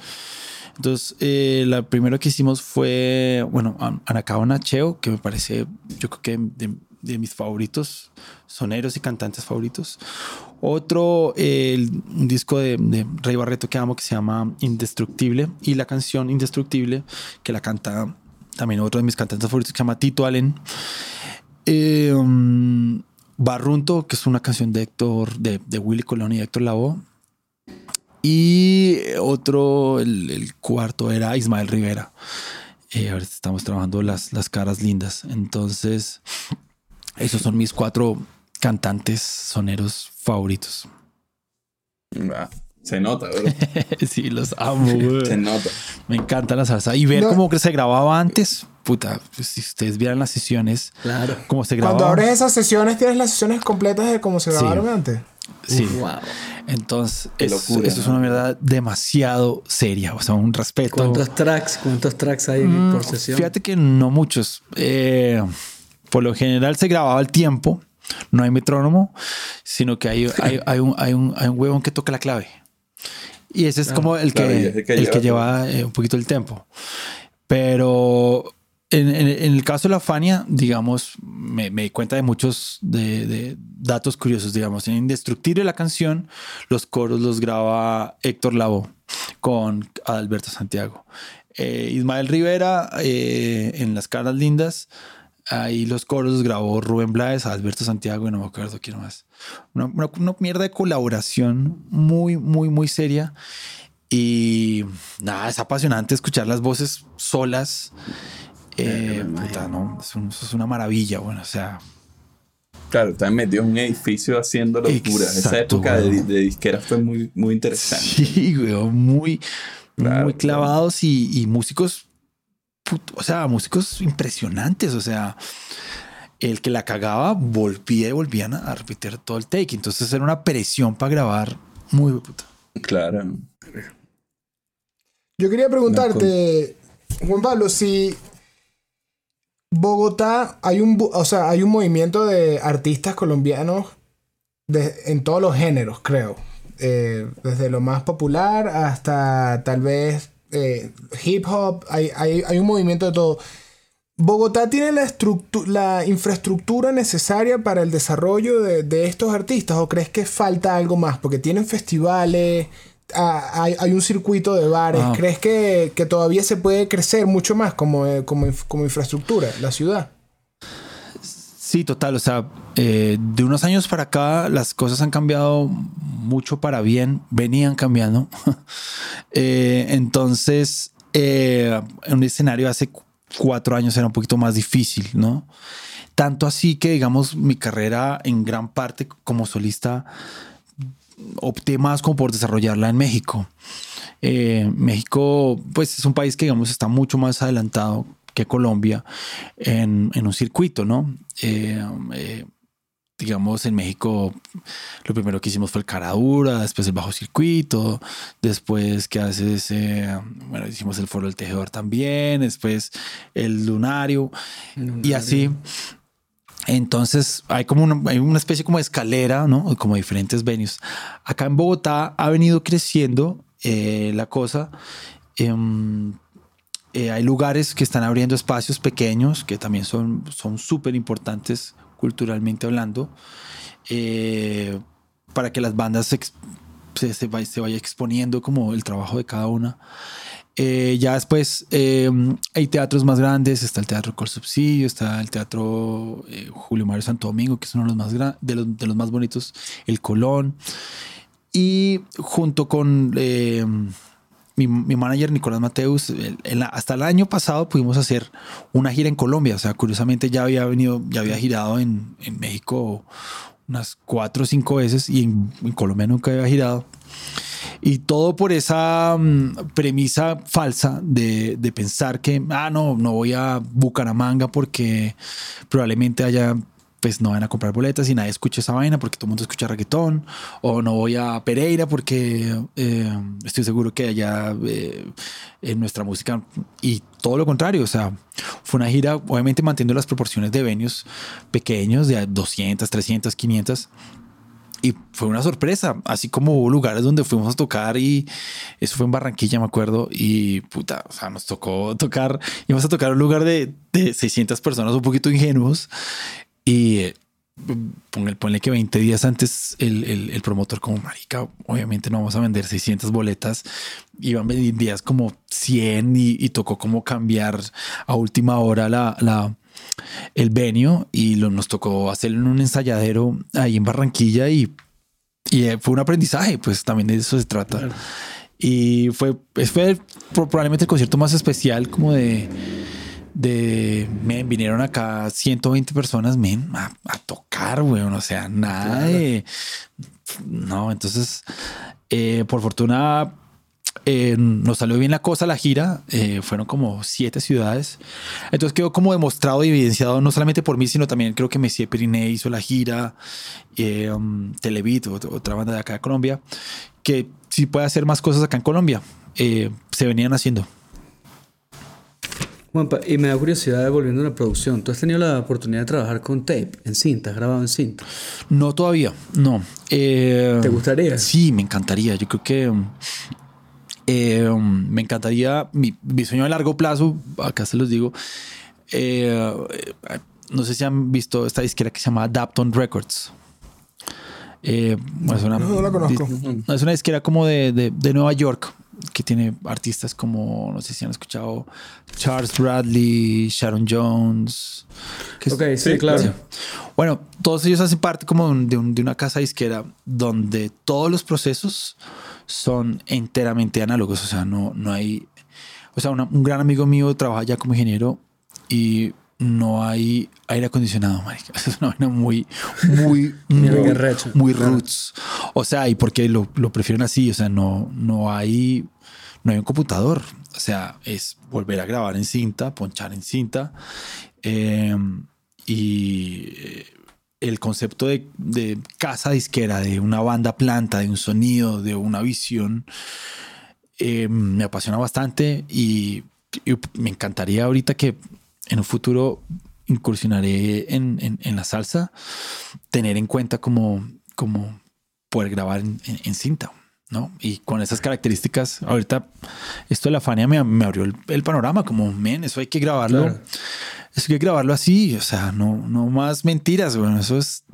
Entonces, eh, la primera que hicimos fue, bueno, An- Anacabana Cheo, que me parece, yo creo que de, de mis favoritos, soneros y cantantes favoritos. Otro, eh, el- un disco de, Rey Barreto que amo, que se llama Indestructible, y la canción Indestructible, que la canta también otro de mis cantantes favoritos, que se llama Tito Allen. Um, Barrunto, que es una canción de Héctor, de, de Willy Colón y Héctor Lavoe. Y otro, el, el cuarto era Ismael Rivera. Eh, ahora estamos trabajando las, las caras lindas. Entonces, esos son mis cuatro cantantes soneros favoritos. Ah, se nota, bro. [LAUGHS] sí, los amo. Se nota. Me encanta la salsa. Y ver No. cómo que se grababa antes. Puta, pues, si ustedes vieran las sesiones, Claro. cómo se grababa. Cuando abres esas sesiones, tienes las sesiones completas de cómo se Sí. grabaron antes. Sí. Wow. Entonces, Qué es- locura, eso es ¿no? una verdad demasiado seria. O sea, un respeto. ¿Cuántos tracks? ¿Cuántos tracks hay Mm, por sesión? Fíjate que no muchos. Eh, por lo general se grababa al tiempo. No hay metrónomo, sino que hay, [LAUGHS] hay, hay un, hay, un, hay un huevón que toca la clave. Y ese es como el claro, que, es el que el que lleva lleva eh, un poquito el tiempo. Pero en, en- en el caso de la Fania, digamos, me, me di cuenta de muchos de, de datos curiosos, digamos. En Indestructible la canción, los coros los graba Héctor Lavoe con Alberto Santiago. Eh, Ismael Rivera eh, en Las Caras Lindas, ahí los coros los grabó Rubén Blades, Alberto Santiago y no me acuerdo quién más. Una, una- una mierda de colaboración muy, muy, muy seria. Y nada, es apasionante escuchar las voces solas. Eh, puta, no, es, un- eso es una maravilla, bueno, o sea, Claro, están metidos en un edificio haciendo locura. Esa época de, de disquera fue muy, muy interesante. Sí, güey, muy, Claro, muy clavados y, y músicos, o sea, músicos impresionantes, o sea, el que la cagaba volvía y volvían a repetir todo el take, entonces era una presión para grabar muy puta. Claro. Yo quería preguntarte, Juan Pablo, si Bogotá hay un, o sea, hay un movimiento de artistas colombianos de- en todos los géneros, creo. Eh, desde lo más popular hasta tal vez eh, hip hop. Hay, hay, hay un movimiento de todo. ¿Bogotá tiene la, la infraestructura necesaria para el desarrollo de, estos artistas o crees que falta algo más? Porque tienen festivales, hay, un circuito de bares. Ah. ¿Crees que, todavía se puede crecer mucho más como, eh, como, como infraestructura la ciudad? Sí, total. O sea, eh, de unos años para acá las cosas han cambiado mucho para bien, venían cambiando. [LAUGHS] Eh, entonces, eh, en un escenario hace cuatro años era un poquito más difícil, ¿no? Tanto así que, digamos, mi carrera en gran parte como solista opté más como por desarrollarla en México. México, pues es un país que, digamos, está mucho más adelantado que Colombia en, un circuito, ¿no? Eh, eh, digamos, en México lo primero que hicimos fue el Caradura, después el bajo circuito, después que haces, eh, bueno, hicimos el foro del tejedor también, después el lunario, y así. Entonces hay como una, hay una especie como de escalera, ¿no? Como diferentes venues. Acá en Bogotá ha venido creciendo la cosa. Em, eh, hay lugares que están abriendo espacios pequeños que también son súper importantes culturalmente hablando, eh, para que las bandas se, se, se, vaya, exponiendo como el trabajo de cada una. Eh, ya después hay teatros más grandes, está el Teatro Col Subsidio, está el Teatro Julio Mario Santo Domingo, que es uno de los más, de los, de los más bonitos, el Colón. Y junto con mi, manager Nicolás Mateus, hasta el año pasado pudimos hacer una gira en Colombia. O sea, curiosamente ya había venido, ya había girado en, México unas cuatro o cinco veces y en, Colombia nunca había girado. Y todo por esa mm, premisa falsa de, de, pensar que, ah, no, no voy a Bucaramanga porque probablemente haya pues no van a comprar boletas y nadie escucha esa vaina porque todo el mundo escucha reggaetón, o no voy a Pereira porque eh, estoy seguro que allá eh, en nuestra música, y todo lo contrario, o sea, fue una gira obviamente manteniendo las proporciones de venues pequeños, de 200, 300, 500, y fue una sorpresa, así como hubo lugares donde fuimos a tocar y eso fue en Barranquilla, me acuerdo, y puta, o sea, nos tocó tocar, íbamos a tocar un lugar de, de 600 personas un poquito ingenuos y eh, ponle, que 20 días antes el, el, promotor como marica, obviamente no vamos a vender 600 boletas, iban días como 100 y, tocó como cambiar a última hora la, la el venio y lo, nos tocó hacer en un ensayadero ahí en Barranquilla y, y eh, fue un aprendizaje, pues también de eso se trata. Y fue, fue probablemente el concierto más especial como de de, me vinieron acá 120 personas, men, a, tocar, weón, o sea, nada de, no, entonces, eh, por fortuna, eh, nos salió bien la cosa, la gira, eh, fueron como siete ciudades, entonces quedó como demostrado y evidenciado, no solamente por mí, sino también creo que Messier Periné hizo la gira, um, Televit, otra banda de acá de Colombia, que si puede hacer más cosas acá en Colombia, se venían haciendo y me da curiosidad volviendo a la producción. ¿Tú has tenido la oportunidad de trabajar con tape, en cinta, has grabado en cinta? No todavía, no. Eh, ¿Te gustaría? Sí, me encantaría. Yo creo que eh, me encantaría, mi, sueño a largo plazo, acá se los digo, eh, no sé si han visto esta disquera que se llama Dapton Records. es una, no, la conozco. Es una disquera como de, de, de Nueva York que tiene artistas como, no sé si han escuchado, Charles Bradley, Sharon Jones. ok, sí, claro. Bueno, todos ellos hacen parte como de, una casa disquera donde todos los procesos son enteramente análogos, o sea, no, no hay... O sea, un gran amigo mío trabaja ya como ingeniero y no hay aire acondicionado, marica. [LAUGHS] Es una vaina muy, muy, [LAUGHS] muy, muy roots. O sea, y porque lo, lo, prefieren así, o sea, no, no hay, no hay un computador. O sea, es volver a grabar en cinta, ponchar en cinta. Em, y eh, el concepto de, de, casa disquera, de una banda planta, de un sonido, de una visión, em, me apasiona bastante y me encantaría ahorita que en un futuro incursionaré en, la salsa, tener en cuenta como, como poder grabar en, cinta. ¿No? Y con esas características, ahorita esto de la Fania me, abrió el, panorama, como, men, eso hay que grabarlo. eso hay que grabarlo así, o sea, no, no más mentiras, bueno, eso es,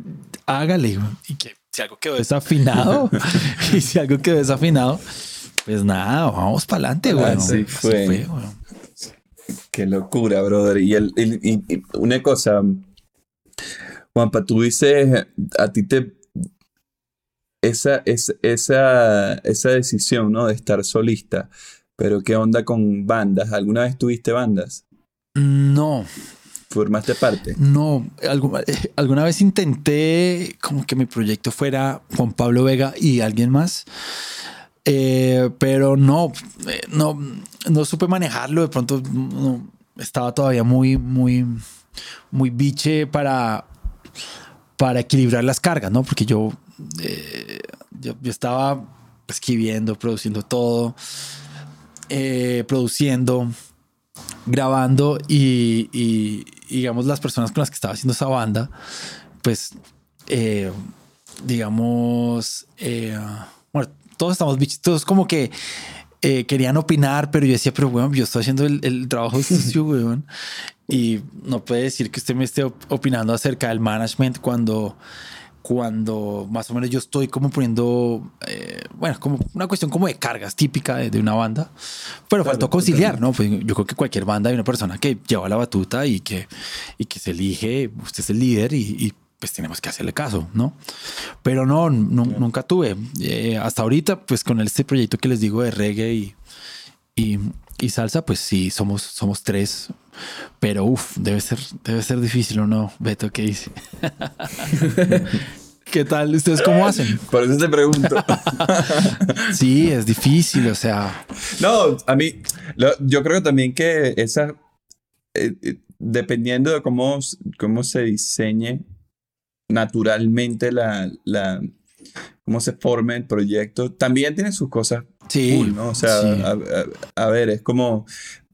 hágale, y que si algo quedó desafinado, [LAUGHS] [LAUGHS] y si algo quedó desafinado, pues nada, vamos para adelante, güey. Así fue. Qué locura, brother. Y, el, y, una cosa, Juanpa, tú dices, a ti te... Esa, esa, esa, esa decisión, ¿no? De estar solista. Pero ¿qué onda con bandas? ¿Alguna vez tuviste bandas? No. ¿Formaste parte? No, alguna, eh, alguna vez intenté como que mi proyecto fuera Juan Pablo Vega y alguien más. Eh, pero no, eh, no, no supe manejarlo. De pronto estaba todavía muy, muy, muy biche para, para equilibrar las cargas, ¿no? Porque yo, yo, yo, estaba escribiendo, produciendo todo, produciendo grabando y, digamos las personas con las que estaba haciendo esa banda, pues eh, digamos, eh, bueno, todos estamos bichos, todos como que eh, querían opinar, pero yo decía, pero bueno, yo estoy haciendo el, trabajo sucio, [LAUGHS] weón. Y no puede decir que usted me esté opinando acerca del management cuando cuando más o menos yo estoy como poniendo, eh, bueno, como una cuestión como de cargas típica de, una banda, pero faltó conciliar, ¿no? Pues yo creo que cualquier banda hay una persona que lleva la batuta y que, y que se elige, usted es el líder y, pues tenemos que hacerle caso, ¿no? Pero no, nunca tuve. Eh, hasta ahorita, pues con este proyecto que les digo de reggae y, y, y salsa, pues sí, somos, somos tres. Pero uff, debe ser, debe ser difícil o no, Beto, ¿qué dice? [LAUGHS] ¿Qué tal? ¿Ustedes cómo hacen? Por eso te pregunto. [LAUGHS] sí, es difícil, o sea. No, a mí, yo creo también que esa, eh, eh, dependiendo de cómo, cómo se diseñe naturalmente la, la, cómo se forme el proyecto, también tiene sus cosas Sí. ¿no? O sea, a, ver, es como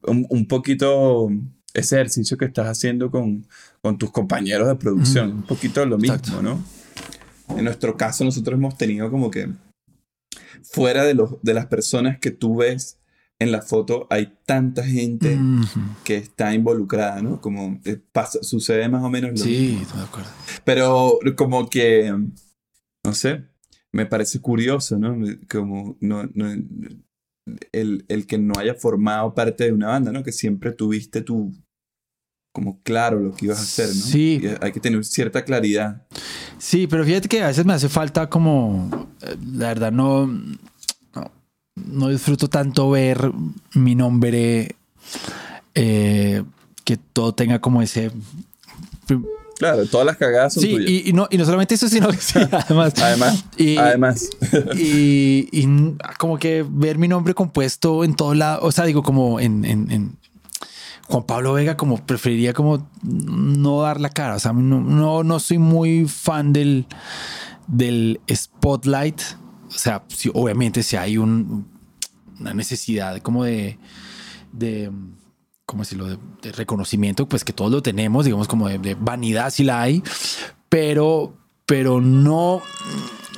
un, poquito ese ejercicio que estás haciendo con, con tus compañeros de producción, un poquito lo mismo, ¿no? En nuestro caso, nosotros hemos tenido como que fuera de, los, de las personas que tú ves en la foto, hay tanta gente que está involucrada, ¿no? Como eh, pasa, sucede más o menos lo sí, estoy de acuerdo. Pero como que, no sé, me parece curioso, ¿no? Como no, el, el, que no haya formado parte de una banda, ¿no? Que siempre tuviste tu, como claro lo que ibas a hacer, ¿no? Sí. hay que tener cierta claridad. Sí, pero fíjate que a veces me hace falta como, eh, la verdad, no, no, disfruto tanto ver mi nombre, eh, que todo tenga como ese Claro, todas las cagadas son sí, Y, no, y no solamente eso, sino que [LAUGHS] además. además. Y, además. Y, y, como que ver mi nombre compuesto en todo lado. O sea, digo, como en, en, en Juan Pablo Vega, como preferiría como no dar la cara. O sea, no, no, soy muy fan del, del spotlight. O sea, si, obviamente si hay un, una necesidad como de, de ¿cómo decirlo?, de, de, reconocimiento, pues que todos lo tenemos, digamos como de, vanidad si la hay, pero, pero no,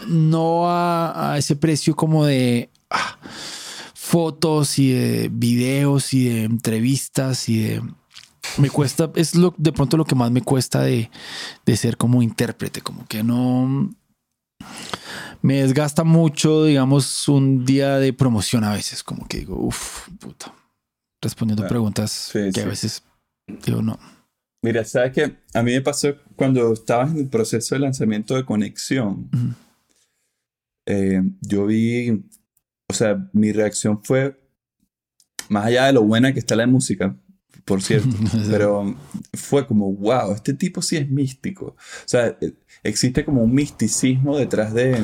no a, ese precio como de ah, fotos y de videos y de entrevistas y de... Me cuesta, es lo, de pronto lo que más me cuesta de, de ser como intérprete, como que no me desgasta mucho, digamos, un día de promoción a veces, como que digo, uff, puta, respondiendo preguntas que a veces digo no. Mira, sabes que a mí me pasó cuando estabas en el proceso de lanzamiento de Conexión. Eh, yo vi, o sea, mi reacción fue, más allá de lo buena que está la música, por cierto, [LAUGHS] pero fue como, wow, este tipo sí es místico. O sea, existe como un misticismo detrás de,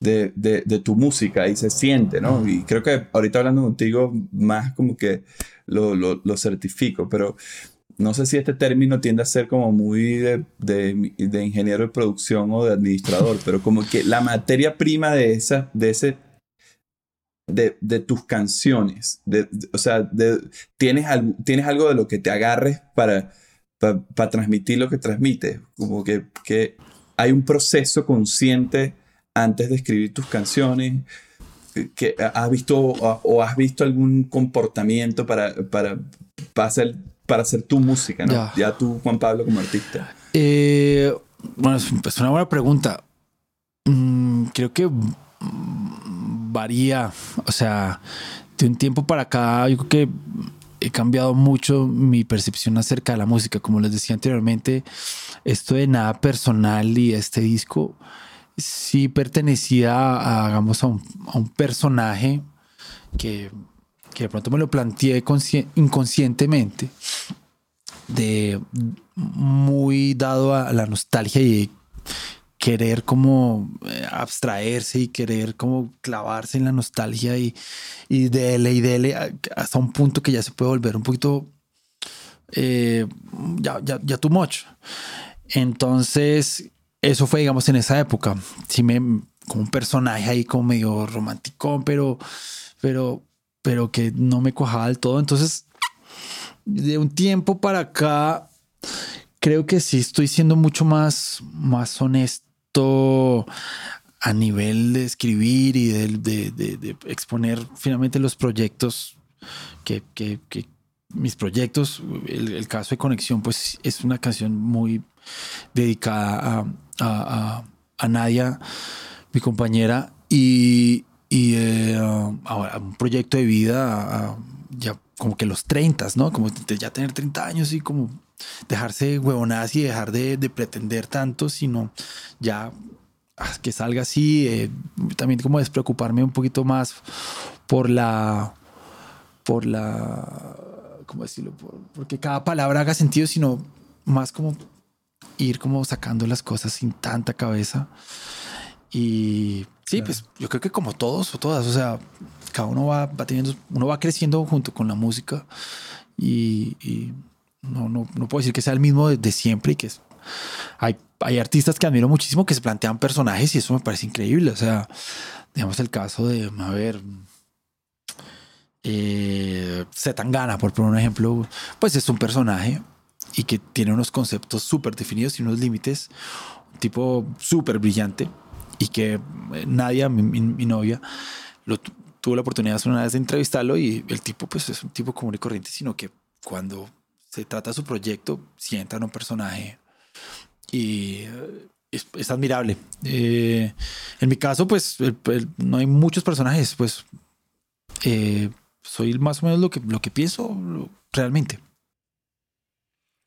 de, de, tu música y se siente, ¿no? Y creo que ahorita hablando contigo más como que lo, lo, lo certifico, pero no sé si este término tiende a ser como muy de, de, de, ingeniero de producción o de administrador, pero como que la materia prima de esa, de ese, de, de tus canciones, de, o sea, tienes, algo, tienes algo de lo que te agarres para, para, transmitir lo que transmites, como que, que hay un proceso consciente antes de escribir tus canciones? que ¿Has visto o, has visto algún comportamiento para, para, para, hacer, para hacer tu música, ¿no? Ya. Ya, tú, Juan Pablo, como artista. Eh, bueno, es es una buena pregunta. Mm, creo que mm, varía. O sea, de un tiempo para acá, yo creo que he cambiado mucho mi percepción acerca de la música. Como les decía anteriormente, esto de nada personal y este disco sí pertenecía a, hagamos, a un, a un personaje que, que de pronto me lo planteé consci- inconscientemente de muy dado a la nostalgia y querer como eh, abstraerse y querer como clavarse en la nostalgia y, y dele y dele hasta un punto que ya se puede volver un poquito eh, ya, ya, ya too much. Entonces, eso fue, digamos, en esa época. Sí, me, como un personaje ahí como medio romántico, pero, pero, pero que no me cuajaba del todo. Entonces, de un tiempo para acá, creo que sí estoy siendo mucho más, más honesto a nivel de escribir y de, exponer finalmente los proyectos que, mis proyectos, el, caso de Conexión, pues es una canción muy dedicada a, a, a- Nadia, mi compañera, y, y eh, a, a un proyecto de vida, ya como que los 30, ¿no? Como ya tener 30 años y como dejarse huevonadas y dejar de, de pretender tanto, sino ya ah, que salga así, eh, también como despreocuparme un poquito más por la, por la, ¿cómo decirlo? Por- porque cada palabra haga sentido, sino más como ir como sacando las cosas sin tanta cabeza. Y sí, pues yo creo que como todos o todas, o sea, cada uno va, va teniendo, uno va creciendo junto con la música y, y no, no, no puedo decir que sea el mismo de, de siempre y que es- hay, hay artistas que admiro muchísimo que se plantean personajes y eso me parece increíble. O sea, digamos el caso de, a ver, eh, Zetangana, por poner un ejemplo, pues es un personaje y que tiene unos conceptos súper definidos y unos límites, un tipo súper brillante y que eh, Nadia, mi, mi- mi novia, lo tu- tuvo la oportunidad una vez de entrevistarlo y el tipo pues es un tipo común y corriente, sino que cuando se trata de su proyecto, sienta en un personaje y eh, es, es admirable. Eh, en mi caso, pues el- el- no hay muchos personajes, pues eh, soy más o menos lo que, lo que pienso lo- realmente.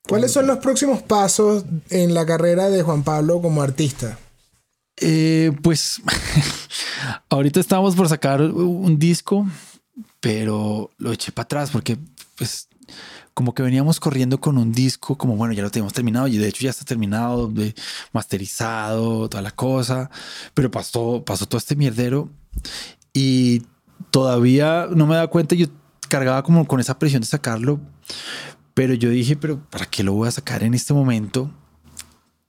¿Cuáles son los próximos pasos en la carrera de Juan Pablo como artista? Eh, pues [LAUGHS] ahorita estábamos por sacar un disco, pero lo eché para atrás porque pues como que veníamos corriendo con un disco, como bueno, ya lo teníamos terminado y de hecho ya está terminado, de masterizado, toda la cosa, pero pasó, pasó todo este mierdero y todavía no me da cuenta, yo cargaba como con esa presión de sacarlo, pero yo dije, pero ¿para qué lo voy a sacar en este momento?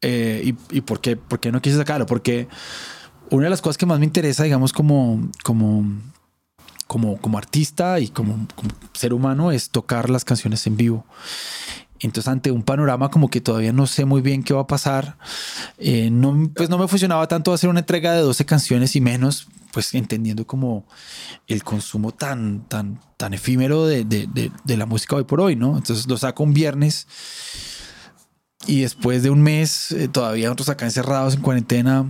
Eh, ¿y, y por, qué, por qué no quise sacarlo? Porque una de las cosas que más me interesa, digamos, como, como, como, como artista y como, ser humano es tocar las canciones en vivo. Entonces, ante un panorama como que todavía no sé muy bien qué va a pasar, eh, no, pues no me funcionaba tanto hacer una entrega de 12 canciones y menos, pues entendiendo como el consumo tan, tan, tan efímero de, de, de, de la música hoy por hoy, ¿no? Entonces lo saco un viernes y después de un mes, eh, todavía nosotros acá encerrados en cuarentena,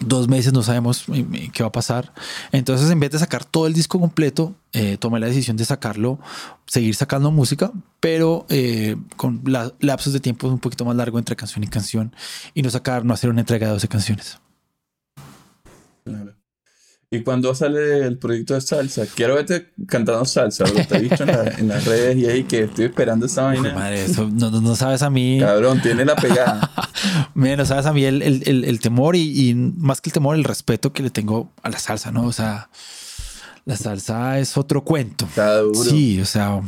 dos meses no sabemos eh, eh, qué va a pasar. Entonces, en vez de sacar todo el disco completo, eh, tomé la decisión de sacarlo, seguir sacando música, pero con la- lapsos de tiempo un poquito más largo entre canción y canción y no sacar, no hacer una entrega de 12 canciones. ¿Y cuando sale el proyecto de salsa? Quiero verte cantando salsa, bro. Te he visto en, la- [LAUGHS] en las redes y ahí que estoy esperando esa vaina. Madre, eso no, no- no sabes a mí. Cabrón, tiene la pegada. [LAUGHS] Menos sabes a mí el, el- el- el temor y, y más que el temor, el respeto que le tengo a la salsa, ¿no? O sea, la salsa es otro cuento. Está duro. Sí, o sea,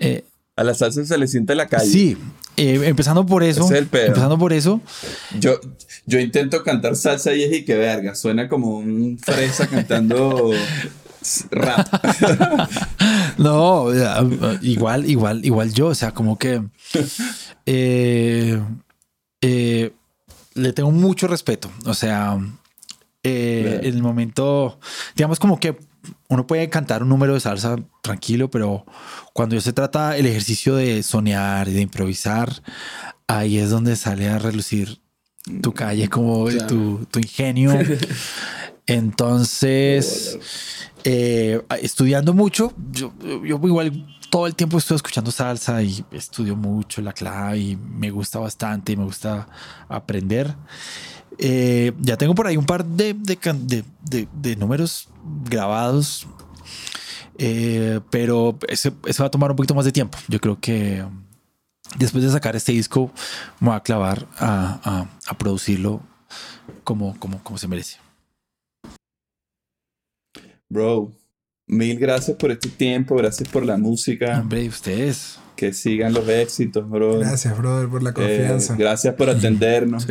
eh, A la salsa se le siente la calle. sí. eh, empezando por eso, es el pedo. empezando por eso, Yo, yo intento cantar salsa y es y que verga. Suena como un fresa cantando rap. [LAUGHS] no, eh, igual, igual, igual yo, o sea, como que eh, eh, le tengo mucho respeto, o sea, en el momento, digamos como que uno puede cantar un número de salsa tranquilo, pero cuando se trata el ejercicio de soñar y de improvisar, ahí es donde sale a relucir tu calle, como tu, tu, ingenio. [LAUGHS] Entonces, eh, estudiando mucho, yo, yo, igual todo el tiempo estoy escuchando salsa y estudio mucho la clave y me gusta bastante y me gusta aprender. Eh, ya tengo por ahí un par de, de, de, de números grabados, eh, pero eso, eso va a tomar un poquito más de tiempo. Yo creo que después de sacar este disco, me voy a clavar a, a, producirlo como, como, como se merece. Bro, mil gracias por este tiempo, gracias por la música. Hombre, ustedes. Que sigan los éxitos, bro. Gracias, brother, por la eh, confianza. gracias por atendernos.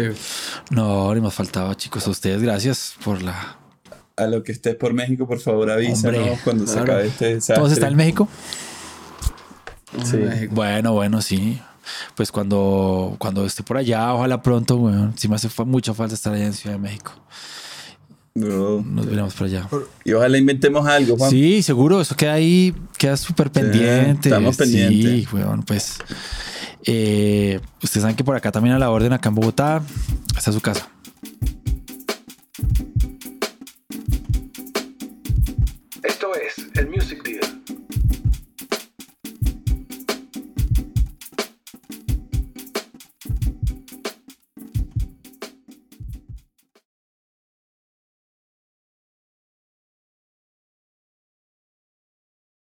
No, ni más faltaba, chicos. A ustedes, gracias por la. A lo que estés por México, por favor, avísanos cuando se acabe este desastre. ¿Todos están en México? Sí. Bueno, bueno, sí. Pues cuando, cuando esté por allá, ojalá pronto, bueno, sí me hace mucha falta estar allá en Ciudad de México. Nos veremos por allá. Y ojalá inventemos algo, Juan. Sí, seguro, eso queda ahí, queda súper pendiente. estamos pendientes. Sí, bueno, pues. Eh, ustedes saben que por acá también a la orden, acá en Bogotá, está su casa.